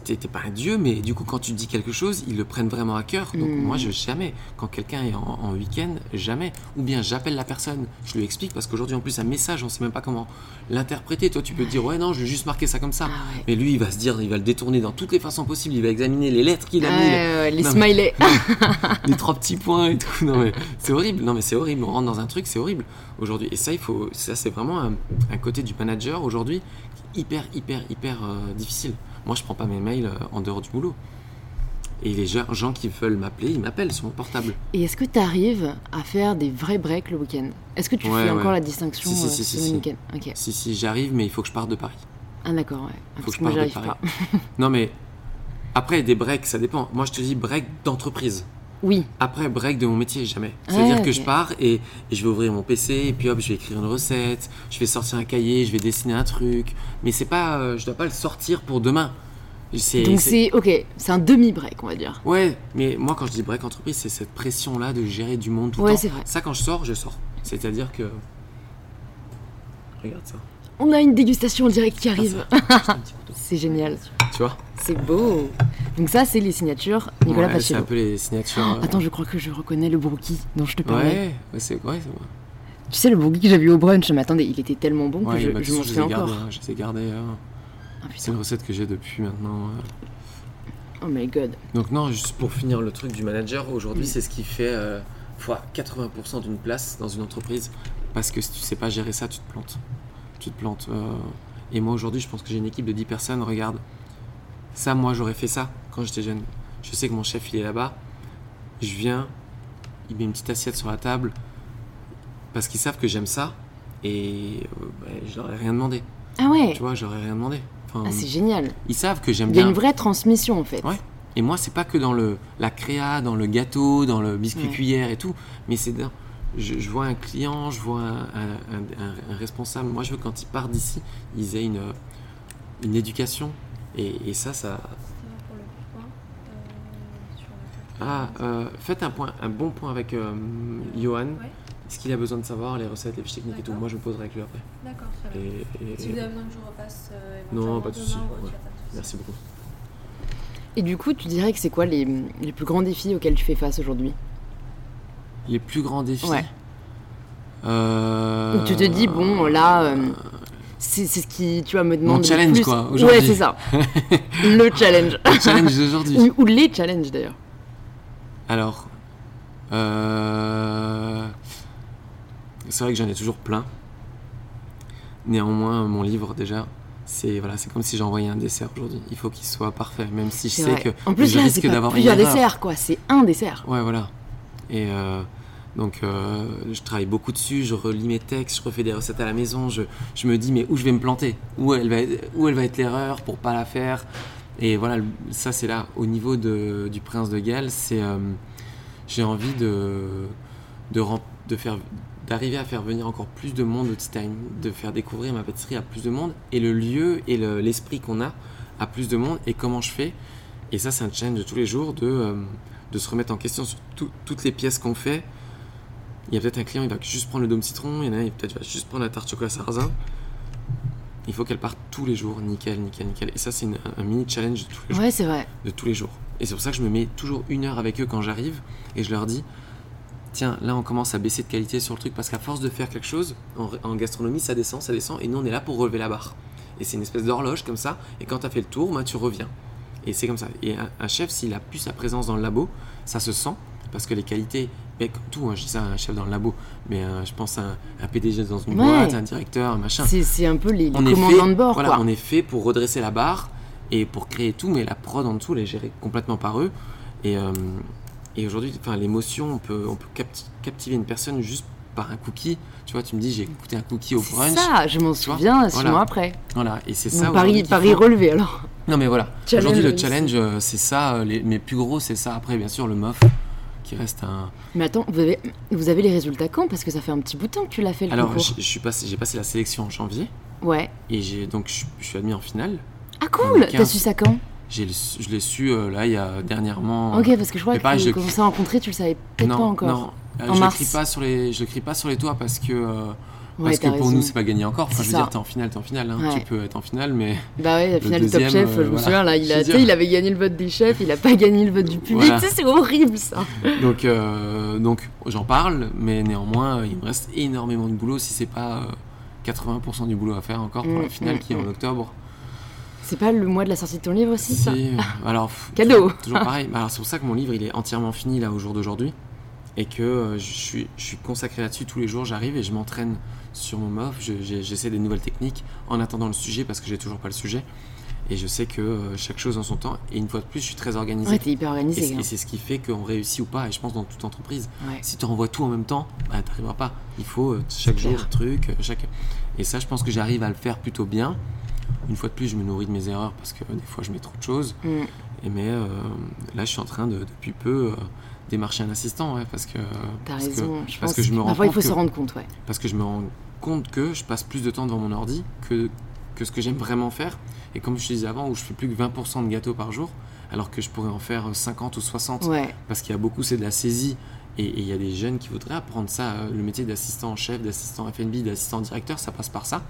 t'es pas un dieu, mais du coup, quand tu dis quelque chose, ils le prennent vraiment à cœur. Donc, Mm. moi, je jamais. Quand quelqu'un est en, en week-end, jamais. Ou bien, j'appelle la personne, je lui explique, parce qu'aujourd'hui, en plus, un message, on sait même pas comment l'interpréter. Toi, tu peux te dire, ouais, non, je vais juste marquer ça comme ça. Ah ouais. Mais lui, il va se dire, il va le détourner dans toutes les façons possibles. Il va examiner les lettres qu'il a mis, Ouais, ouais, les Non, mais- smileys. (laughs) les trois petits points et tout. Non mais c'est horrible. Non mais c'est horrible. On rentre dans un truc, c'est horrible aujourd'hui. Et ça, il faut. Ça, c'est vraiment un, un côté du manager aujourd'hui hyper, hyper, hyper euh, difficile. Moi, je prends pas mes mails euh, en dehors du boulot. Et les gens, qui veulent m'appeler, ils m'appellent sur mon portable. Et est-ce que tu arrives à faire des vrais breaks le week-end? Est-ce que tu Ouais, fais ouais. encore la distinction Si, si, euh, si, si, semaine si. week-end? Ok. Si, si, j'arrive, mais il faut que je parte de Paris. Ah d'accord, ouais. Faut Parce que que je parte de Paris. pas. Non mais après des breaks, ça dépend. Moi, je te dis break d'entreprise. Oui. Après, break de mon métier, jamais. Ouais, C'est-à-dire que je pars et, et je vais ouvrir mon PC et puis hop, je vais écrire une recette, je vais sortir un cahier, je vais dessiner un truc. Mais c'est pas, euh, je dois pas le sortir pour demain. Donc c'est- ok, c'est un demi-break, on va dire. Ouais, mais moi quand je dis break entreprise, c'est cette pression-là de gérer du monde tout le Ouais, temps. c'est vrai. Ça, quand je sors, je sors. C'est-à-dire que. Regarde ça. On a une dégustation en direct qui arrive. Ah. C'est génial. Tu vois C'est beau. Donc ça, c'est les signatures Nicolas Ouais, C'est un peu les signatures. Oh, euh, attends, je crois que je reconnais le brookie dont je te parlais. Ouais, ouais, c'est ouais, c'est moi. Tu sais, le brookie que j'avais eu au brunch, mais attendez, il était tellement bon Ouais, que je, je m'en ai encore. gardés, hein, je les ai gardés. hein. Ah, C'est une recette que j'ai depuis maintenant. euh. Oh my god. Donc non, juste pour finir le truc du manager, aujourd'hui c'est ce qui fait euh, fois 80% d'une place dans une entreprise. Parce que si tu sais pas gérer ça, tu te plantes. Tu te plantes. euh. Et moi aujourd'hui, je pense que j'ai une équipe de 10 personnes. Regarde, ça, moi j'aurais fait ça quand j'étais jeune. Je sais que mon chef il est là-bas. Je viens, il met une petite assiette sur la table parce qu'ils savent que j'aime ça. Et euh, bah, je leur ai rien demandé. Ah ouais. Tu vois, j'aurais rien demandé. Enfin, Ah, c'est génial. ils savent que j'aime Il y a bien. une vraie transmission en fait. Ouais. Et moi, c'est pas que dans le, la créa, dans le gâteau, dans le biscuit Ouais. cuillère et tout, mais c'est dans. Je, je vois un client, je vois un, un- un- un responsable. Moi, je veux que quand ils partent d'ici, ils aient une, une éducation. Et, et ça, ça. Ça va pour le point. euh, sur la Ah, euh, faites un, point, un bon point avec euh, Johan. Ouais. Ce qu'il a besoin de savoir, les recettes, les fiches techniques et tout. Moi, je me poserai avec lui après. D'accord, très bien. Et, et- Si vous avez besoin que je repasse euh, Non, de souci, ouais. pas de souci. Merci beaucoup. Et du coup, tu dirais que c'est quoi les, les plus grands défis auxquels tu fais face aujourd'hui? Les plus grands défis. Ouais. Euh, tu te dis, bon, là, euh, c'est ce qui, tu vois, me demande le challenge, plus. quoi, aujourd'hui. Ouais, c'est ça. (laughs) le challenge. Le challenge d'aujourd'hui. ou, les challenges d'ailleurs. Alors, euh, c'est vrai que j'en ai toujours plein. Néanmoins, mon livre déjà, c'est voilà, c'est comme si j'envoyais un dessert aujourd'hui. Il faut qu'il soit parfait, même si je sais vrai. que En plus, je là, risque d'avoir plusieurs erreur. desserts, quoi. C'est un dessert. Ouais, voilà. Et euh, donc, euh, je travaille beaucoup dessus. Je relis mes textes, je refais des recettes à la maison. Je, me dis, mais où je vais me planter? Où elle va être, l'erreur pour pas la faire? Et voilà, ça c'est là. Au niveau du Prince de Galles, c'est euh, j'ai envie de de, faire d'arriver à faire venir encore plus de monde au Time, de faire découvrir ma pâtisserie à plus de monde et le lieu et le- l'esprit qu'on a à plus de monde et comment je fais. Et ça, c'est un challenge de tous les jours de, de se remettre en question sur tout- toutes les pièces qu'on fait. Il y a peut-être un client, il va juste prendre le dôme citron, il y en a un, il peut-être va juste prendre la tarte chocolat sarrasin. Il faut qu'elle parte tous les jours, nickel, nickel, nickel. Et ça, c'est une- un mini challenge de tous les jours Ouais, c'est vrai. de tous les jours. Et c'est pour ça que je me mets toujours une heure avec eux quand j'arrive et je leur dis tiens, là on commence à baisser de qualité sur le truc parce qu'à force de faire quelque chose, en, en gastronomie ça descend, ça descend et nous on est là pour relever la barre. Et c'est une espèce d'horloge comme ça et quand tu as fait le tour, bah, tu reviens. Et c'est comme ça. Et un, un chef, s'il a plus sa présence dans le labo, ça se sent parce que les qualités, mais comme tout, hein, je dis ça à un chef dans le labo, mais euh, je pense à un, un PDG dans une Ouais. boîte, un directeur, un machin C'est c'est un peu les, les commandants fait, de bord, voilà, quoi. on est fait pour redresser la barre et pour créer tout, mais la prod en dessous, elle est gérée complètement par eux. Et, euh, et aujourd'hui, l'émotion, on peut, on peut capti- captiver une personne juste par un cookie. Tu vois, tu me dis, j'ai écouté un cookie au C'est brunch. ça, je m'en souviens six Voilà. mois après. Voilà, et c'est ça. Paris, Paris relevé alors. Non, mais voilà. Aujourd'hui, le challenge, euh, c'est ça. euh, Les, mes plus gros, c'est ça. Après, bien sûr, le MOF, qui reste un. Mais attends, vous avez, vous avez les résultats quand? Parce que ça fait un petit bout de temps que tu l'as fait le Alors, passé, j'ai passé la sélection en janvier Ouais. et j'ai donc je, je suis admis en finale. Ah cool T'as 15. su ça quand? J'ai, je l'ai su euh, là, il y a dernièrement. Ok, parce que je crois que pareil, je- commençais à rencontrer, tu le savais peut-être pas encore. Non, Euh, En je mars. le crie pas sur les, je le crie pas sur les toits parce que euh, Ouais, Parce que pour raison. nous, c'est pas gagné encore. Enfin, je veux ça. dire, t'es en finale, t'es en finale. hein. Ouais. Tu peux être en finale, mais Bah ouais, la finale du Top Chef, euh, je me voilà. souviens, là, il, a, avait gagné le vote des chefs, il a pas gagné le vote du public. Voilà. Tu sais, c'est horrible ça. donc, euh, donc j'en parle, mais néanmoins, euh, il me reste énormément de boulot si c'est pas euh, 80% du boulot à faire encore pour Mm, la finale mm, qui est en mm. octobre. C'est pas le mois de la sortie de ton livre aussi, ça? Si, euh, alors, Cadeau. toujours, toujours pareil. Bah, Alors, c'est pour ça que mon livre il est entièrement fini là au jour d'aujourd'hui et que euh, je suis, je suis consacré là-dessus tous les jours. J'arrive et je m'entraîne sur mon MOF. Je- J'essaie des nouvelles techniques en attendant le sujet parce que j'ai toujours pas le sujet. Et je sais que euh, chaque chose en son temps. Et une fois de plus, je suis très organisé. Ouais, t'es hyper et organisé. c'est- hein. et c'est ce qui fait qu'on réussit ou pas. Et je pense dans toute entreprise. Ouais. Si tu renvoies tout en même temps, bah, t'arriveras pas. Il faut euh, chaque jour un truc, chaque. Et ça, je pense que j'arrive à le faire plutôt bien. Une fois de plus, je me nourris de mes erreurs parce que des fois, je mets trop de choses. Mm. Et mais euh, là, je suis en train de, depuis peu, euh, démarcher un assistant, ouais, parce que T'as que, raison. je parce pense que je me rends Parfois, il faut que- se rendre compte, ouais. parce que je me rends compte que je passe plus de temps devant mon ordi que que ce que j'aime vraiment faire. Et comme je te disais avant, où je fais plus que 20% de gâteaux par jour, alors que je pourrais en faire 50 ou 60, Ouais, parce qu'il y a beaucoup, c'est de la saisie. Et et il y a des jeunes qui voudraient apprendre ça, euh, le métier d'assistant en chef, d'assistant FNB, d'assistant directeur, ça passe par ça.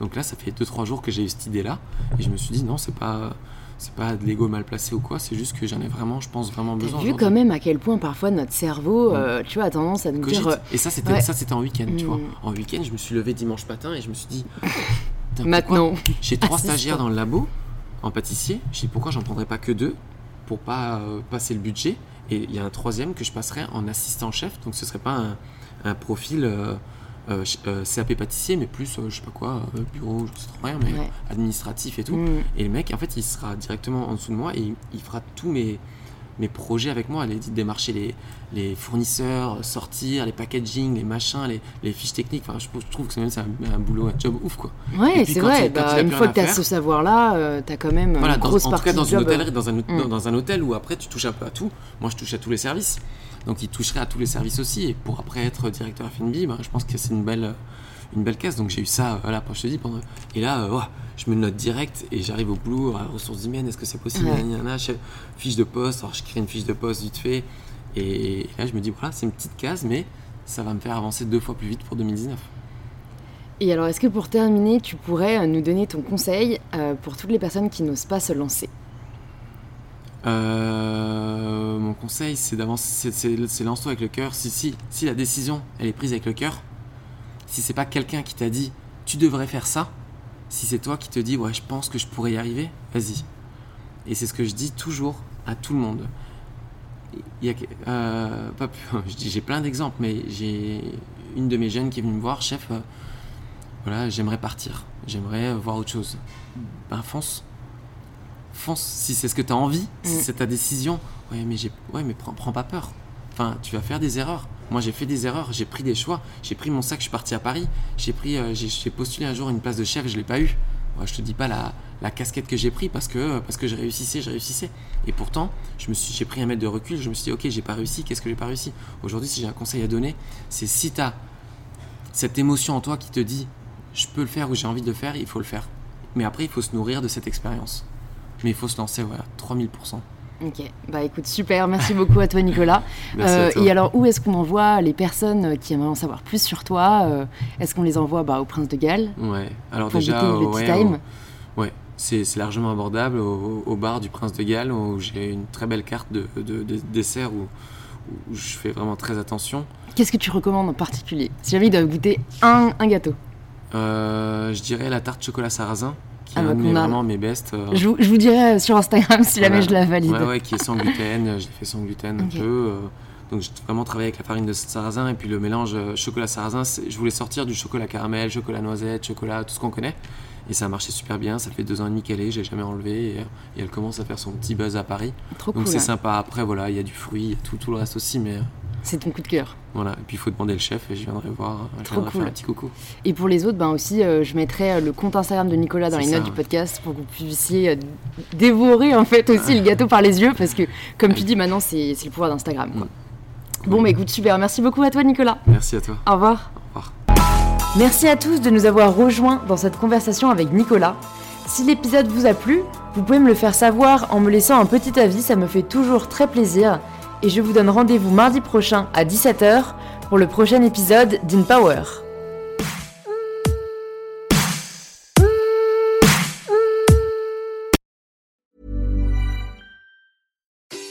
Donc là, ça fait 2-3 jours que j'ai eu cette idée-là, et je me suis dit non, c'est pas, c'est pas de l'ego mal placé ou quoi, c'est juste que j'en ai vraiment, je pense vraiment besoin. vu aujourd'hui. quand même à quel point parfois notre cerveau, Mm. euh, tu vois, a tendance à nous Cogite. dire. euh, Et ça, c'était ouais. ça, c'était en week-end, tu Mm. vois. En week-end, je me suis levé dimanche matin et je me suis dit, (laughs) Maintenant. J'ai trois Assistant. stagiaires dans le labo en pâtissier. Je dis pourquoi j'en prendrais pas que deux pour pas euh, passer le budget? Et il y a un troisième que je passerais en assistant chef. Donc ce serait pas un, un profil euh, euh, ch- euh, CAP pâtissier, mais plus euh, je sais pas quoi, bureau, je sais trop rien, mais Ouais. administratif et tout. Mm. Et le mec, en fait, il sera directement en dessous de moi et il, il fera tous mes, mes projets avec moi. Il démarcher les, les fournisseurs, sortir, les packaging, les machins, les, les fiches techniques. Enfin, je, je trouve que c'est même un, un boulot, un job ouf, quoi. Ouais, c'est vrai. bah, une fois que t'as faire- ce savoir-là, euh, t'as quand même Voilà, une dans- grosse en tout cas dans du une job. hôtellerie, dans un, Mm. dans, dans un hôtel où après tu touches un peu à tout. Moi, je touche à tous les services. Donc, il toucherait à tous les services aussi. Et pour après être directeur FNB, ben, je pense que c'est une belle, une belle case. Donc, j'ai eu ça, euh, voilà, je te dis, pendant... Et là, euh, je me note direct et j'arrive au boulot, à ressources humaines, est-ce que c'est possible? Ouais. Gna, gna, chef- Fiche de poste, alors je crée une fiche de poste vite fait. Et là, je me dis, voilà, c'est une petite case, mais ça va me faire avancer deux fois plus vite pour 2019. Et alors, est-ce que pour terminer, tu pourrais euh, nous donner ton conseil pour toutes les personnes qui n'osent pas se lancer? Euh, mon conseil, c'est d'avancer, c'est- lance-toi avec le cœur. Si, la décision, elle est prise avec le cœur, si c'est pas quelqu'un qui t'a dit tu devrais faire ça, si c'est toi qui te dis ouais, je pense que je pourrais y arriver, vas-y. Et c'est ce que je dis toujours à tout le monde. Il y a, euh, pas plus- (laughs) j'ai plein d'exemples, mais j'ai une de mes jeunes qui est venue me voir, chef, euh, voilà, j'aimerais partir, j'aimerais voir autre chose. Ben fonce, fonce. Si c'est ce que tu as envie, si Mm. c'est ta décision, ouais, mais, j'ai, ouais, mais prends, prends pas peur. Enfin, tu vas faire des erreurs. Moi, j'ai fait des erreurs, j'ai pris des choix. J'ai pris mon sac, je suis parti à Paris. J'ai pris, euh, j'ai, postulé un jour une place de chef, je l'ai pas eu. Ouais, je te dis pas la, la casquette que j'ai pris parce que parce que je réussissais, je réussissais. Et pourtant, je me suis, j'ai pris un mètre de recul. Je me suis dit, ok, j'ai pas réussi. Qu'est-ce que j'ai pas réussi? Aujourd'hui, si j'ai un conseil à donner, c'est si tu as cette émotion en toi qui te dit, je peux le faire ou j'ai envie de le faire, il faut le faire. Mais après, il faut se nourrir de cette expérience. Mais il faut se lancer, voilà, 3000%. Ok, bah écoute, super, merci beaucoup à toi Nicolas. (laughs) Merci Euh, à toi. et alors, où est-ce qu'on envoie les personnes qui aimeraient en savoir plus sur toi Euh, Est-ce qu'on les envoie bah, au Prince de Galles Ouais, alors pour déjà, le ouais, time ouais, c'est largement abordable au, au bar du Prince de Galles où j'ai une très belle carte de, de, de dessert où, où je fais vraiment très attention. Qu'est-ce que tu recommandes en particulier? Si jamais il doit goûter un, un gâteau. Euh, je dirais la tarte chocolat sarrasin qui Ah est un de mes, qu'on a- vraiment mes best. euh, Je, vous- je vous dirai sur Instagram si jamais Voilà. je la valide. Ouais, ouais, qui est sans gluten. euh, Je l'ai fait sans gluten Ok. un peu. euh, donc j'ai vraiment travaillé avec la farine de sarrasin et puis le mélange euh, chocolat sarrasin. Je voulais sortir du chocolat caramel, chocolat noisette, chocolat, tout ce qu'on connaît. Et ça a marché super bien. Ça fait deux ans et demi qu'elle est, j'ai jamais enlevé. Et, euh, et elle commence à faire son petit buzz à Paris. Trop Donc cool. c'est hein. sympa. Après, voilà, il y a du fruit, il y a tout, tout le reste aussi. Mais euh, C'est ton coup de cœur. voilà. Et puis il faut demander le chef et je viendrai voir. Je Trop viendrai cool. faire un petit coucou. Et pour les autres, ben aussi, euh, je mettrai euh, le compte Instagram de Nicolas dans les ça, notes du podcast pour que vous puissiez euh, dévorer en fait aussi le gâteau par les yeux parce que, comme tu dis, maintenant c'est le pouvoir d'Instagram. quoi. Bon, bah écoute, super. Merci beaucoup à toi, Nicolas. Merci à toi. Au revoir. Au revoir. Merci à tous de nous avoir rejoints dans cette conversation avec Nicolas. Si l'épisode vous a plu, vous pouvez me le faire savoir en me laissant un petit avis, ça me fait toujours très plaisir et je vous donne rendez-vous mardi prochain à 17h pour le prochain épisode d'InPower.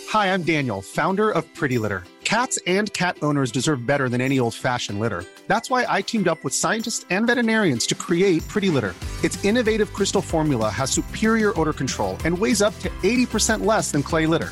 Hi, I'm Daniel, founder of Pretty Litter. Cats and cat owners deserve better than any old-fashioned litter. That's why I teamed up with scientists and veterinarians to create Pretty Litter. Its innovative crystal formula has superior odor control and weighs up to 80% less than clay litter.